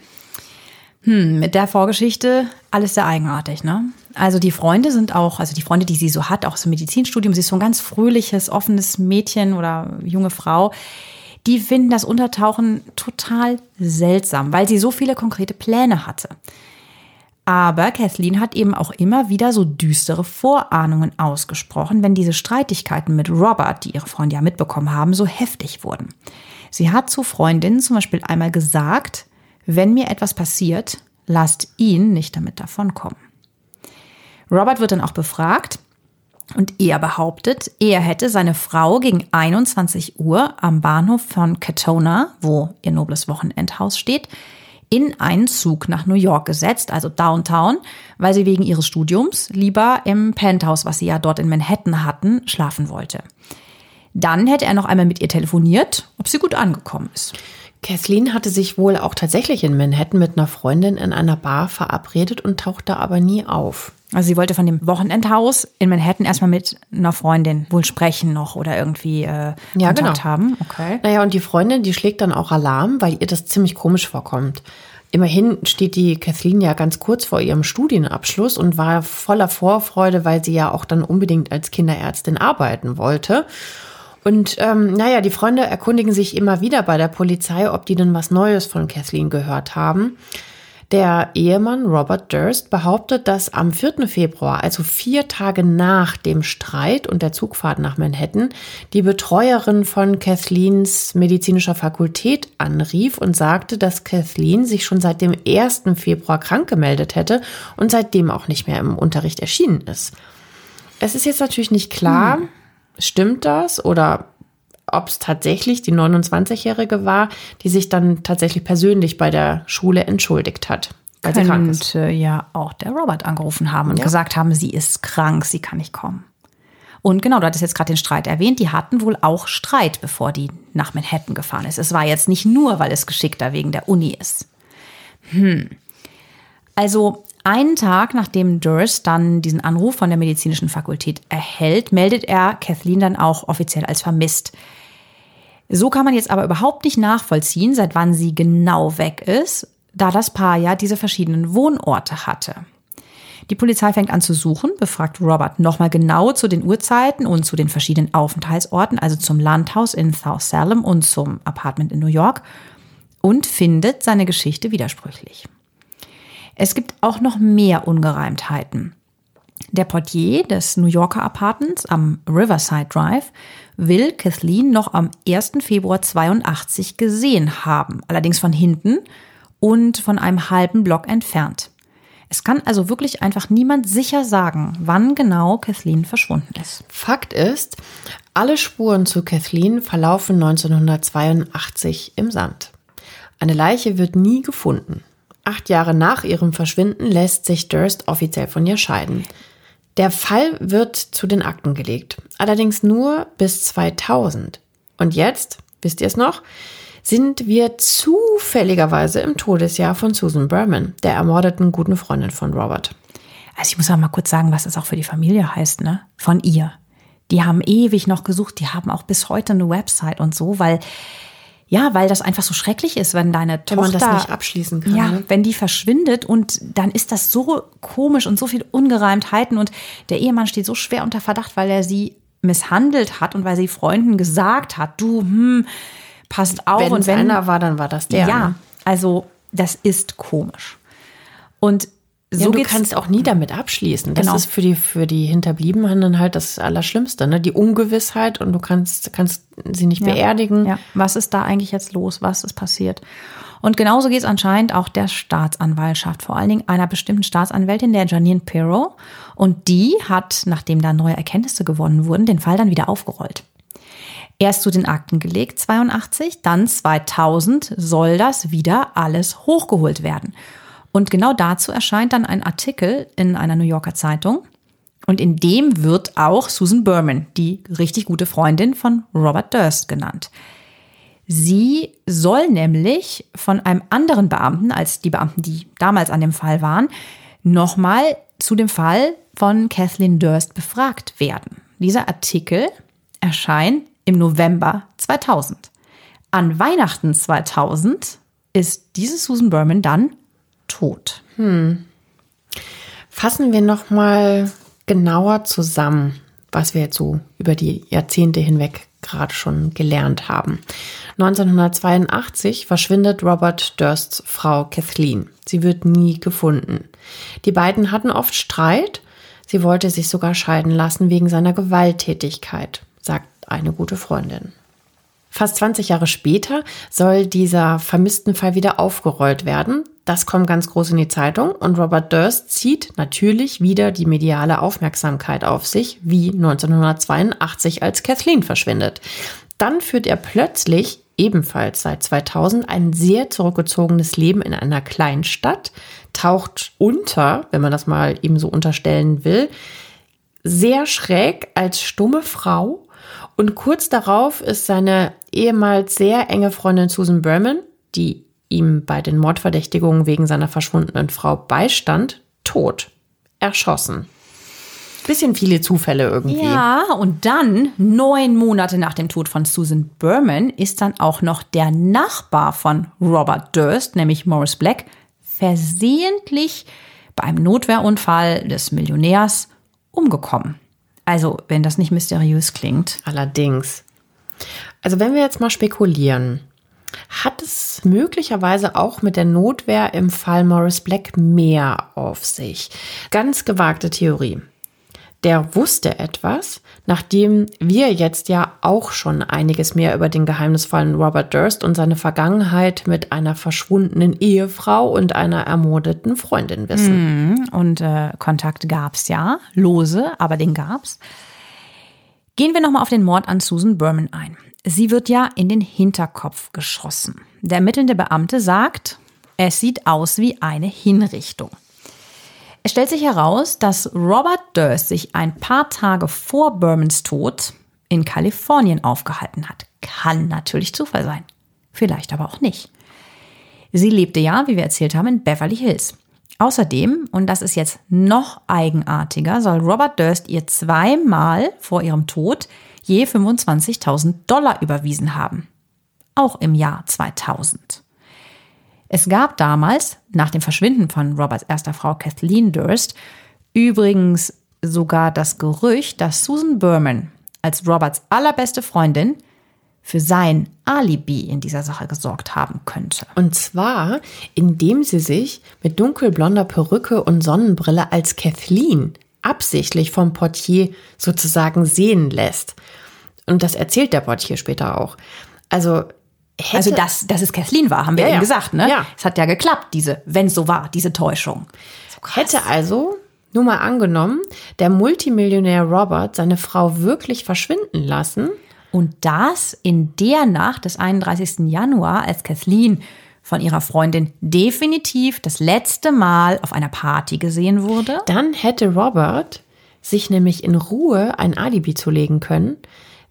Hm, mit der Vorgeschichte alles sehr eigenartig, ne? Also die Freunde sind auch, also die Freunde, die sie so hat, auch im Medizinstudium, sie ist so ein ganz fröhliches, offenes Mädchen oder junge Frau die finden das Untertauchen total seltsam, weil sie so viele konkrete Pläne hatte. Aber Kathleen hat eben auch immer wieder so düstere Vorahnungen ausgesprochen, wenn diese Streitigkeiten mit Robert, die ihre Freunde ja mitbekommen haben, so heftig wurden. Sie hat zu Freundinnen zum Beispiel einmal gesagt, wenn mir etwas passiert, lasst ihn nicht damit davonkommen. Robert wird dann auch befragt und er behauptet, er hätte seine Frau gegen 21 Uhr am Bahnhof von Katona, wo ihr nobles Wochenendhaus steht, in einen Zug nach New York gesetzt, also Downtown, weil sie wegen ihres Studiums lieber im Penthouse, was sie ja dort in Manhattan hatten, schlafen wollte. Dann hätte er noch einmal mit ihr telefoniert, ob sie gut angekommen ist. Kathleen hatte sich wohl auch tatsächlich in Manhattan mit einer Freundin in einer Bar verabredet und tauchte aber nie auf. Also sie wollte von dem Wochenendhaus in Manhattan erstmal mit einer Freundin wohl sprechen noch oder irgendwie äh, ja, Kontakt genau. haben. Okay. Naja, und die Freundin, die schlägt dann auch Alarm, weil ihr das ziemlich komisch vorkommt. Immerhin steht die Kathleen ja ganz kurz vor ihrem Studienabschluss und war voller Vorfreude, weil sie ja auch dann unbedingt als Kinderärztin arbeiten wollte. Und ähm, naja, die Freunde erkundigen sich immer wieder bei der Polizei, ob die denn was Neues von Kathleen gehört haben. Der Ehemann Robert Durst behauptet, dass am 4. Februar, also vier Tage nach dem Streit und der Zugfahrt nach Manhattan, die Betreuerin von Kathleens medizinischer Fakultät anrief und sagte, dass Kathleen sich schon seit dem 1. Februar krank gemeldet hätte und seitdem auch nicht mehr im Unterricht erschienen ist. Es ist jetzt natürlich nicht klar, hm. Stimmt das oder ob es tatsächlich die 29-Jährige war, die sich dann tatsächlich persönlich bei der Schule entschuldigt hat. Weil Könnte ja auch der Robert angerufen haben und ja. gesagt haben, sie ist krank, sie kann nicht kommen. Und genau, du hattest jetzt gerade den Streit erwähnt. Die hatten wohl auch Streit, bevor die nach Manhattan gefahren ist. Es war jetzt nicht nur, weil es geschickter wegen der Uni ist. Hm. Also einen Tag nachdem Durst dann diesen Anruf von der medizinischen Fakultät erhält, meldet er Kathleen dann auch offiziell als vermisst. So kann man jetzt aber überhaupt nicht nachvollziehen, seit wann sie genau weg ist, da das Paar ja diese verschiedenen Wohnorte hatte. Die Polizei fängt an zu suchen, befragt Robert nochmal genau zu den Uhrzeiten und zu den verschiedenen Aufenthaltsorten, also zum Landhaus in South Salem und zum Apartment in New York, und findet seine Geschichte widersprüchlich. Es gibt auch noch mehr Ungereimtheiten. Der Portier des New Yorker Apartments am Riverside Drive will Kathleen noch am 1. Februar 82 gesehen haben, allerdings von hinten und von einem halben Block entfernt. Es kann also wirklich einfach niemand sicher sagen, wann genau Kathleen verschwunden ist. Fakt ist, alle Spuren zu Kathleen verlaufen 1982 im Sand. Eine Leiche wird nie gefunden. Acht Jahre nach ihrem Verschwinden lässt sich Durst offiziell von ihr scheiden. Der Fall wird zu den Akten gelegt, allerdings nur bis 2000. Und jetzt, wisst ihr es noch, sind wir zufälligerweise im Todesjahr von Susan Berman, der ermordeten guten Freundin von Robert. Also ich muss auch mal kurz sagen, was das auch für die Familie heißt, ne? Von ihr. Die haben ewig noch gesucht, die haben auch bis heute eine Website und so, weil ja, weil das einfach so schrecklich ist, wenn deine Tochter. Wenn man das nicht abschließen kann. Ja, ne? wenn die verschwindet und dann ist das so komisch und so viel Ungereimtheiten und der Ehemann steht so schwer unter Verdacht, weil er sie misshandelt hat und weil sie Freunden gesagt hat, du, hm, passt auf. Wenn und wenn einer war, dann war das der. Ja, ne? also das ist komisch. Und so ja, du kannst auch nie damit abschließen. Das genau. ist für die, für die Hinterbliebenen dann halt das Allerschlimmste, ne? Die Ungewissheit und du kannst, kannst sie nicht ja. beerdigen. Ja, was ist da eigentlich jetzt los? Was ist passiert? Und genauso geht es anscheinend auch der Staatsanwaltschaft, vor allen Dingen einer bestimmten Staatsanwältin, der Janine Pirro. Und die hat, nachdem da neue Erkenntnisse gewonnen wurden, den Fall dann wieder aufgerollt. Erst zu den Akten gelegt, 82, dann 2000 soll das wieder alles hochgeholt werden. Und genau dazu erscheint dann ein Artikel in einer New Yorker Zeitung. Und in dem wird auch Susan Berman, die richtig gute Freundin von Robert Durst, genannt. Sie soll nämlich von einem anderen Beamten als die Beamten, die damals an dem Fall waren, nochmal zu dem Fall von Kathleen Durst befragt werden. Dieser Artikel erscheint im November 2000. An Weihnachten 2000 ist diese Susan Berman dann tot. Hm. Fassen wir noch mal genauer zusammen, was wir jetzt so über die Jahrzehnte hinweg gerade schon gelernt haben. 1982 verschwindet Robert Dursts Frau Kathleen. Sie wird nie gefunden. Die beiden hatten oft Streit. Sie wollte sich sogar scheiden lassen wegen seiner Gewalttätigkeit, sagt eine gute Freundin. Fast 20 Jahre später soll dieser vermissten Fall wieder aufgerollt werden. Das kommt ganz groß in die Zeitung und Robert Durst zieht natürlich wieder die mediale Aufmerksamkeit auf sich, wie 1982, als Kathleen verschwindet. Dann führt er plötzlich, ebenfalls seit 2000, ein sehr zurückgezogenes Leben in einer Kleinstadt, taucht unter, wenn man das mal eben so unterstellen will, sehr schräg als stumme Frau und kurz darauf ist seine ehemals sehr enge Freundin Susan Berman, die ihm bei den Mordverdächtigungen wegen seiner verschwundenen Frau beistand, tot, erschossen. Bisschen viele Zufälle irgendwie. Ja, und dann, neun Monate nach dem Tod von Susan Berman, ist dann auch noch der Nachbar von Robert Durst, nämlich Morris Black, versehentlich bei einem Notwehrunfall des Millionärs umgekommen. Also, wenn das nicht mysteriös klingt. Allerdings. Also, wenn wir jetzt mal spekulieren, hat es möglicherweise auch mit der Notwehr im Fall Morris Black mehr auf sich? Ganz gewagte Theorie der wusste etwas, nachdem wir jetzt ja auch schon einiges mehr über den geheimnisvollen Robert Durst und seine Vergangenheit mit einer verschwundenen Ehefrau und einer ermordeten Freundin wissen. Mhm, und äh, Kontakt gab's ja, lose, aber den gab's. Gehen wir nochmal auf den Mord an Susan Berman ein. Sie wird ja in den Hinterkopf geschossen. Der ermittelnde Beamte sagt, es sieht aus wie eine Hinrichtung. Es stellt sich heraus, dass Robert Durst sich ein paar Tage vor Bermans Tod in Kalifornien aufgehalten hat. Kann natürlich Zufall sein. Vielleicht aber auch nicht. Sie lebte ja, wie wir erzählt haben, in Beverly Hills. Außerdem, und das ist jetzt noch eigenartiger, soll Robert Durst ihr zweimal vor ihrem Tod je 25.000 Dollar überwiesen haben. Auch im Jahr 2000. Es gab damals, nach dem Verschwinden von Roberts erster Frau Kathleen Durst, übrigens sogar das Gerücht, dass Susan Berman als Roberts allerbeste Freundin für sein Alibi in dieser Sache gesorgt haben könnte. Und zwar, indem sie sich mit dunkelblonder Perücke und Sonnenbrille als Kathleen absichtlich vom Portier sozusagen sehen lässt. Und das erzählt der Portier später auch. Also Hätte, also, dass, dass es Kathleen war, haben wir ja, eben gesagt, ne? Ja. Es hat ja geklappt, diese, wenn es so war, diese Täuschung. So Hätte also, nur mal angenommen, der Multimillionär Robert seine Frau wirklich verschwinden lassen. Und das in der Nacht des 31. Januar, als Kathleen von ihrer Freundin definitiv das letzte Mal auf einer Party gesehen wurde. Dann hätte Robert sich nämlich in Ruhe ein Alibi zulegen können,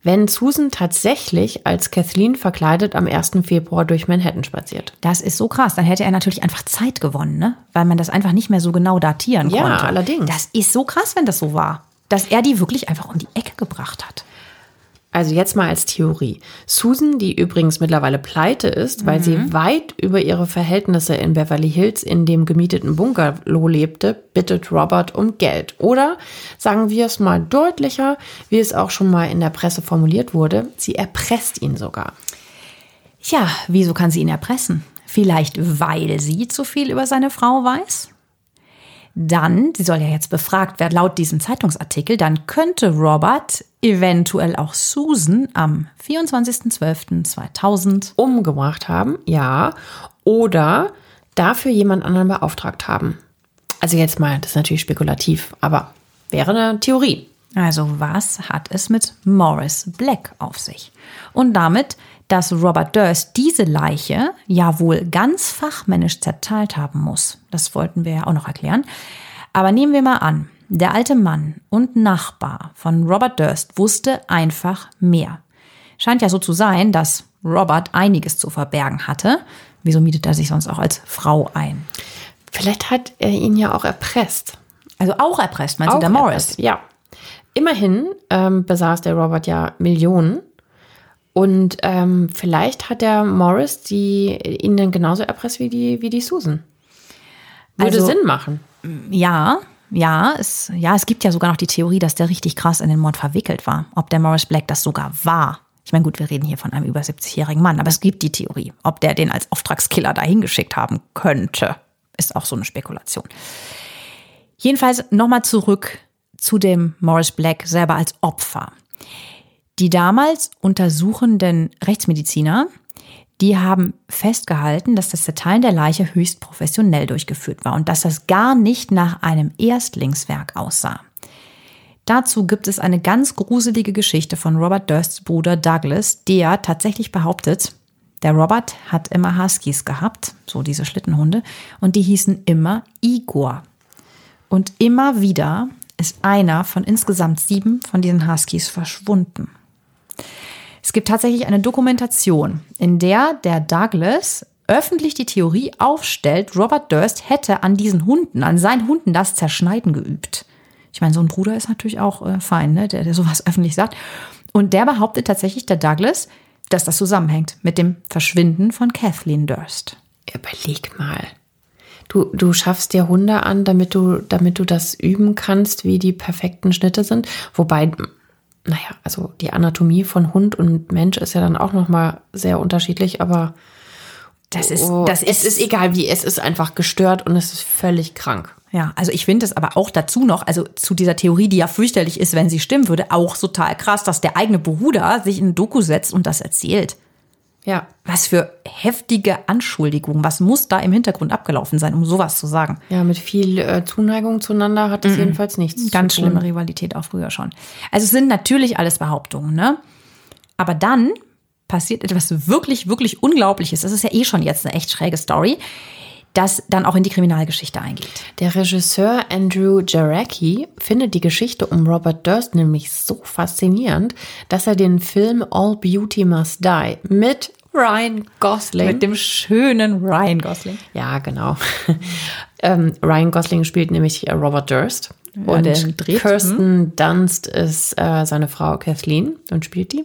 wenn Susan tatsächlich als Kathleen verkleidet am 1. Februar durch Manhattan spaziert. Das ist so krass. Dann hätte er natürlich einfach Zeit gewonnen, ne? Weil man das einfach nicht mehr so genau datieren ja, konnte. Ja, allerdings. Das ist so krass, wenn das so war. Dass er die wirklich einfach um die Ecke gebracht hat. Also jetzt mal als Theorie. Susan, die übrigens mittlerweile pleite ist, weil mhm. sie weit über ihre Verhältnisse in Beverly Hills in dem gemieteten Bungalow lebte, bittet Robert um Geld. Oder sagen wir es mal deutlicher, wie es auch schon mal in der Presse formuliert wurde, sie erpresst ihn sogar. Ja, wieso kann sie ihn erpressen? Vielleicht weil sie zu viel über seine Frau weiß? Dann, sie soll ja jetzt befragt werden, laut diesem Zeitungsartikel, dann könnte Robert eventuell auch Susan am 24.12.2000 umgebracht haben, ja, oder dafür jemand anderen beauftragt haben. Also jetzt mal, das ist natürlich spekulativ, aber wäre eine Theorie. Also was hat es mit Morris Black auf sich? Und damit dass Robert Durst diese Leiche ja wohl ganz fachmännisch zerteilt haben muss. Das wollten wir ja auch noch erklären. Aber nehmen wir mal an, der alte Mann und Nachbar von Robert Durst wusste einfach mehr. Scheint ja so zu sein, dass Robert einiges zu verbergen hatte. Wieso mietet er sich sonst auch als Frau ein? Vielleicht hat er ihn ja auch erpresst. Also auch erpresst, meinst auch du, der Morris? Erpresst, ja. Immerhin ähm, besaß der Robert ja Millionen und ähm, vielleicht hat der Morris die, ihn dann genauso erpresst wie die, wie die Susan. Würde also, Sinn machen. Ja, ja es, ja, es gibt ja sogar noch die Theorie, dass der richtig krass in den Mord verwickelt war. Ob der Morris Black das sogar war. Ich meine, gut, wir reden hier von einem über 70-jährigen Mann, aber es gibt die Theorie. Ob der den als Auftragskiller dahin geschickt haben könnte, ist auch so eine Spekulation. Jedenfalls nochmal zurück zu dem Morris Black selber als Opfer. Die damals untersuchenden Rechtsmediziner, die haben festgehalten, dass das Zerteilen der Leiche höchst professionell durchgeführt war und dass das gar nicht nach einem Erstlingswerk aussah. Dazu gibt es eine ganz gruselige Geschichte von Robert Dursts Bruder Douglas, der tatsächlich behauptet, der Robert hat immer Huskies gehabt, so diese Schlittenhunde, und die hießen immer Igor. Und immer wieder ist einer von insgesamt sieben von diesen Huskies verschwunden. Es gibt tatsächlich eine Dokumentation, in der der Douglas öffentlich die Theorie aufstellt, Robert Durst hätte an diesen Hunden, an seinen Hunden das Zerschneiden geübt. Ich meine, so ein Bruder ist natürlich auch äh, fein, ne? der, der sowas öffentlich sagt. Und der behauptet tatsächlich, der Douglas, dass das zusammenhängt mit dem Verschwinden von Kathleen Durst. Überleg mal. Du, du schaffst dir Hunde an, damit du, damit du das üben kannst, wie die perfekten Schnitte sind. Wobei, naja, also die Anatomie von Hund und Mensch ist ja dann auch nochmal sehr unterschiedlich, aber Das ist, oh, das es ist, ist egal wie, es ist einfach gestört und es ist völlig krank. ja, also ich finde es aber auch dazu noch, also zu dieser Theorie, die ja fürchterlich ist, wenn sie stimmen würde, auch total krass, dass der eigene Bruder sich in ein Doku setzt und das erzählt. Ja, Was für heftige Anschuldigungen. Was muss da im Hintergrund abgelaufen sein, um sowas zu sagen? ja, mit viel äh, Zuneigung zueinander hat es jedenfalls nichts Ganz zu tun. schlimme Rivalität auch früher schon. Also es sind natürlich alles Behauptungen, ne? Aber dann passiert etwas wirklich, wirklich Unglaubliches. Das ist ja eh schon jetzt eine echt schräge Story, das dann auch in die Kriminalgeschichte eingeht. Der Regisseur Andrew Jarecki findet die Geschichte um Robert Durst nämlich so faszinierend, dass er den Film All Beauty Must Die mit Ryan Gosling Mit dem schönen Ryan Gosling. Ja, genau. ähm, Ryan Gosling spielt nämlich Robert Durst. Ja, und? Kirsten Dunst ist äh, seine Frau Kathleen und spielt die.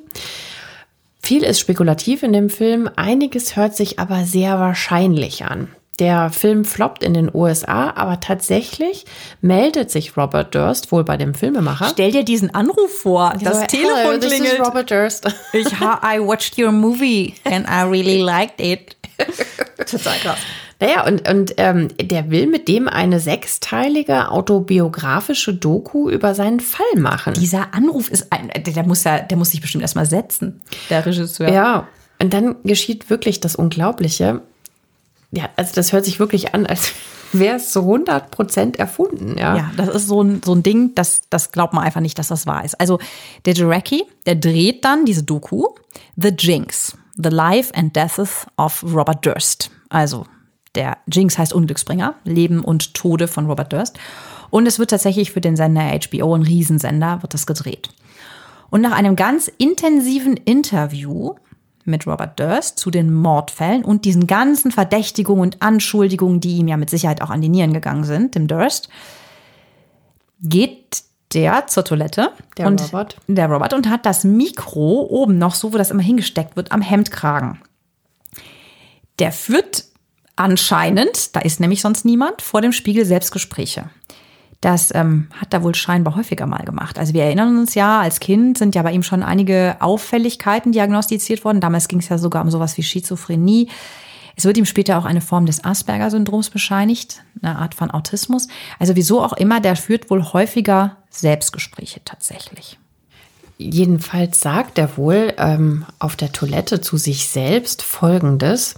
Viel ist spekulativ in dem Film, einiges hört sich aber sehr wahrscheinlich an. Der Film floppt in den USA, aber tatsächlich meldet sich Robert Durst wohl bei dem Filmemacher. Stell dir diesen Anruf vor. Das So, Telefon "Hello, this is klingelt. Robert Durst. Ich I watched your movie and I really liked it. Total krass. Naja, und, und ähm, der will mit dem eine sechsteilige autobiografische Doku über seinen Fall machen. Dieser Anruf ist ein, der muss ja, der muss sich bestimmt erstmal setzen, der Regisseur. Ja, und dann geschieht wirklich das Unglaubliche. Ja, also das hört sich wirklich an, als wäre es zu 100 Prozent erfunden. Ja. Ja, das ist so ein, so ein Ding, das, das glaubt man einfach nicht, dass das wahr ist. Also der Jarecki, der dreht dann diese Doku The Jinx, The Life and Deaths of Robert Durst. Also der Jinx heißt Unglücksbringer, Leben und Tode von Robert Durst. Und es wird tatsächlich für den Sender HBO, ein Riesensender, wird das gedreht. Und nach einem ganz intensiven Interview mit Robert Durst zu den Mordfällen und diesen ganzen Verdächtigungen und Anschuldigungen, die ihm ja mit Sicherheit auch an die Nieren gegangen sind, dem Durst, geht der zur Toilette. Der und, Robert. Der Robert und hat das Mikro oben noch so, wo das immer hingesteckt wird, am Hemdkragen. Der führt anscheinend, da ist nämlich sonst niemand, vor dem Spiegel Selbstgespräche. Das ähm, hat er wohl scheinbar häufiger mal gemacht. Also wir erinnern uns ja, als Kind sind ja bei ihm schon einige Auffälligkeiten diagnostiziert worden. Damals ging es ja sogar um sowas wie Schizophrenie. Es wird ihm später auch eine Form des Asperger-Syndroms bescheinigt, eine Art von Autismus. Also wieso auch immer, der führt wohl häufiger Selbstgespräche tatsächlich. Jedenfalls sagt er wohl ähm, auf der Toilette zu sich selbst Folgendes.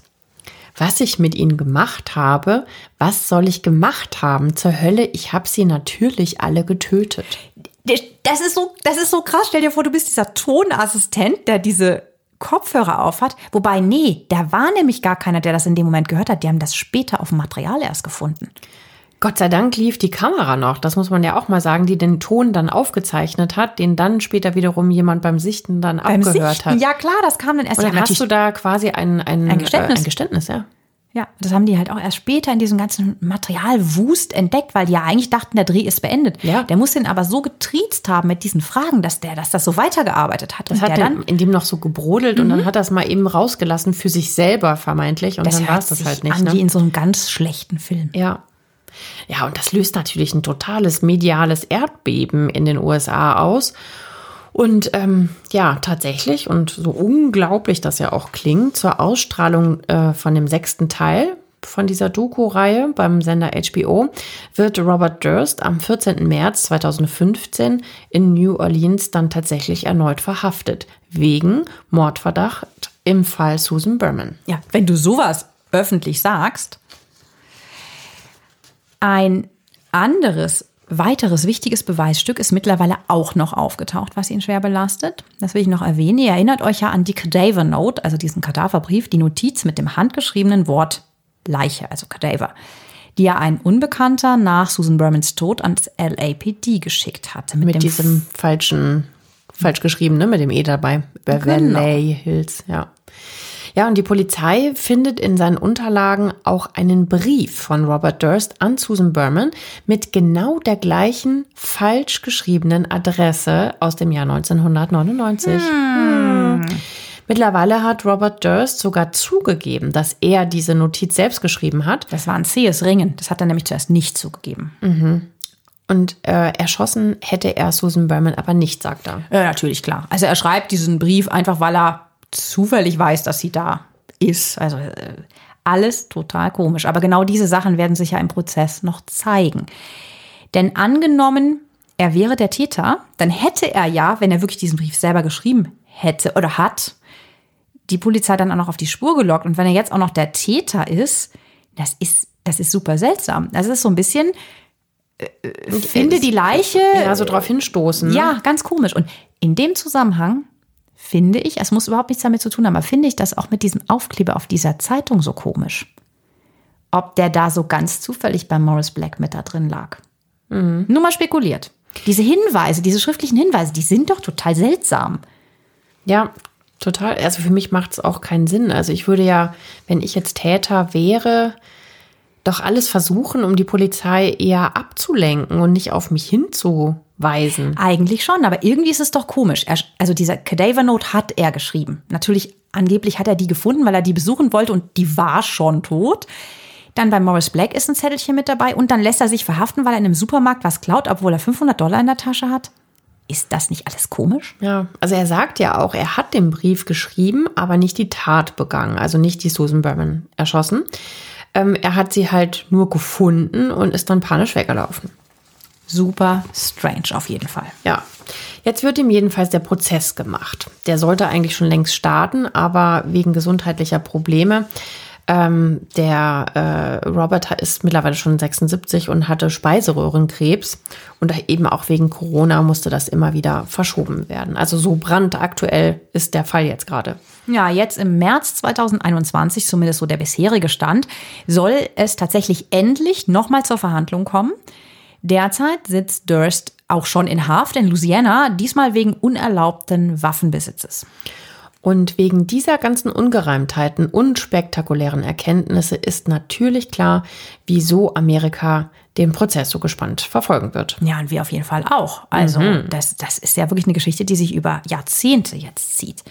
Was ich mit ihnen gemacht habe, was soll ich gemacht haben zur Hölle? Ich habe sie natürlich alle getötet. Das ist so, das ist so krass. Stell dir vor, du bist dieser Tonassistent, der diese Kopfhörer aufhat. Wobei, nee, da war nämlich gar keiner, der das in dem Moment gehört hat. Die haben das später auf dem Material erst gefunden. Gott sei Dank lief die Kamera noch, das muss man ja auch mal sagen, die den Ton dann aufgezeichnet hat, den dann später wiederum jemand beim Sichten dann abgehört Sichten, hat. Ja, klar, das kam dann erst. Und Ja, dann hast natürlich- du da quasi ein, ein, Ein Geständnis. Äh, ein Geständnis, ja. Ja, das haben die halt auch erst später in diesem ganzen Materialwust entdeckt, weil die ja eigentlich dachten, der Dreh ist beendet. Ja. Der muss den aber so getriezt haben mit diesen Fragen, dass der, dass das so weitergearbeitet hat. Das und hat der dann in dem noch so gebrodelt und dann hat das mal eben rausgelassen für sich selber vermeintlich und das dann war es das halt nicht. an wie Ne? in so einem ganz schlechten Film. Ja. Ja, und das löst natürlich ein totales mediales Erdbeben in den USA aus. Und ähm, ja, tatsächlich, und so unglaublich das ja auch klingt, zur Ausstrahlung äh, von dem sechsten Teil von dieser Doku-Reihe beim Sender HBO wird Robert Durst am 14. März 2015 in New Orleans dann tatsächlich erneut verhaftet, wegen Mordverdacht im Fall Susan Berman. Ja, wenn du sowas öffentlich sagst, ein anderes, weiteres wichtiges Beweisstück ist mittlerweile auch noch aufgetaucht, was ihn schwer belastet. Das will ich noch erwähnen. Ihr erinnert euch ja an die Cadaver Note, also diesen Kadaverbrief, die Notiz mit dem handgeschriebenen Wort Leiche, also Cadaver, die ja ein Unbekannter nach Susan Bermans Tod ans LAPD geschickt hatte. Mit dem diesem falschen, falsch geschrieben, ne, mit dem E dabei. Beverly Genau. Hills, ja. Ja, und die Polizei findet in seinen Unterlagen auch einen Brief von Robert Durst an Susan Berman mit genau der gleichen falsch geschriebenen Adresse aus dem Jahr 1999. Hm. Mittlerweile hat Robert Durst sogar zugegeben, dass er diese Notiz selbst geschrieben hat. Das war ein zähes Ringen. Das hat er nämlich zuerst nicht zugegeben. Mhm. Und äh, erschossen hätte er Susan Berman aber nicht, sagt er. Ja, natürlich, klar. Also er schreibt diesen Brief einfach, weil er zufällig weiß, dass sie da ist. Also äh, alles total komisch. Aber genau diese Sachen werden sich ja im Prozess noch zeigen. Denn angenommen, er wäre der Täter, dann hätte er ja, wenn er wirklich diesen Brief selber geschrieben hätte oder hat, die Polizei dann auch noch auf die Spur gelockt. Und wenn er jetzt auch noch der Täter ist, das ist, das ist super seltsam. Das ist so ein bisschen, äh, finde die Leiche. Ja, so drauf hinstoßen. Ja, ganz komisch. Und in dem Zusammenhang finde ich, es muss überhaupt nichts damit zu tun haben, aber finde ich das auch mit diesem Aufkleber auf dieser Zeitung so komisch. Ob der da so ganz zufällig bei Morris Black mit da drin lag. Mhm. Nur mal spekuliert. Diese Hinweise, diese schriftlichen Hinweise, die sind doch total seltsam. Ja, total. Also für mich macht es auch keinen Sinn. Also ich würde ja, wenn ich jetzt Täter wäre, doch alles versuchen, um die Polizei eher abzulenken und nicht auf mich hinzuweisen. Eigentlich schon, aber irgendwie ist es doch komisch. Er, also dieser Cadaver Note hat er geschrieben. Natürlich, angeblich hat er die gefunden, weil er die besuchen wollte und die war schon tot. Dann bei Morris Black ist ein Zettelchen mit dabei und dann lässt er sich verhaften, weil er in einem Supermarkt was klaut, obwohl er 500 Dollar in der Tasche hat. Ist das nicht alles komisch? Ja, also er sagt ja auch, er hat den Brief geschrieben, aber nicht die Tat begangen, also nicht die Susan Berman erschossen. Ähm, er hat sie halt nur gefunden und ist dann panisch weggelaufen. Super strange auf jeden Fall. Ja. Jetzt wird ihm jedenfalls der Prozess gemacht. Der sollte eigentlich schon längst starten, aber wegen gesundheitlicher Probleme ähm, der äh, Robert ist mittlerweile schon 76 und hatte Speiseröhrenkrebs. Und eben auch wegen Corona musste das immer wieder verschoben werden. Also so brandaktuell ist der Fall jetzt gerade. Ja, jetzt im März 2021, zumindest so der bisherige Stand, soll es tatsächlich endlich nochmal zur Verhandlung kommen. Derzeit sitzt Durst auch schon in Haft in Louisiana, diesmal wegen unerlaubten Waffenbesitzes. Und wegen dieser ganzen Ungereimtheiten und spektakulären Erkenntnisse ist natürlich klar, wieso Amerika den Prozess so gespannt verfolgen wird. Ja, und wir auf jeden Fall auch. Also, mhm. das, das ist ja wirklich eine Geschichte, die sich über Jahrzehnte jetzt zieht.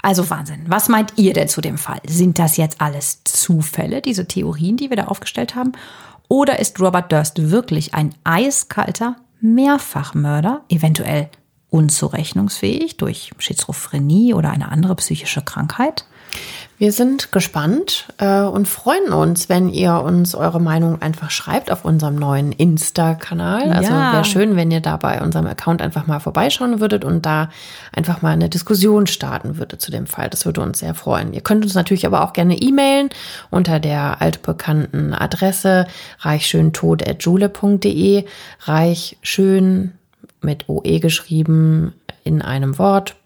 Also Wahnsinn. Was meint ihr denn zu dem Fall? Sind das jetzt alles Zufälle, diese Theorien, die wir da aufgestellt haben? Oder ist Robert Durst wirklich ein eiskalter Mehrfachmörder, eventuell unzurechnungsfähig durch Schizophrenie oder eine andere psychische Krankheit? Wir sind gespannt äh, und freuen uns, wenn ihr uns eure Meinung einfach schreibt auf unserem neuen Insta-Kanal. Also ja. wäre schön, wenn ihr da bei unserem Account einfach mal vorbeischauen würdet und da einfach mal eine Diskussion starten würdet zu dem Fall. Das würde uns sehr freuen. Ihr könnt uns natürlich aber auch gerne e-mailen unter der altbekannten Adresse reichschöntod.jule.de. Reichschön mit OE geschrieben in einem Wort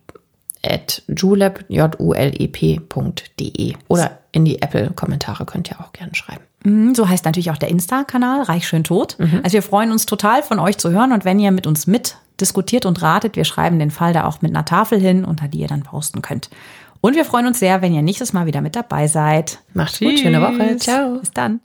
at julep, julep.de oder in die Apple-Kommentare könnt ihr auch gerne schreiben. Mhm, so heißt natürlich auch der Insta-Kanal, Reich schön tot. Mhm. Also wir freuen uns total von euch zu hören und wenn ihr mit uns mit diskutiert und ratet, wir schreiben den Fall da auch mit einer Tafel hin, unter die ihr dann posten könnt. Und wir freuen uns sehr, wenn ihr nächstes Mal wieder mit dabei seid. Macht's Tschüss. gut, schöne Woche. Ciao. Bis dann.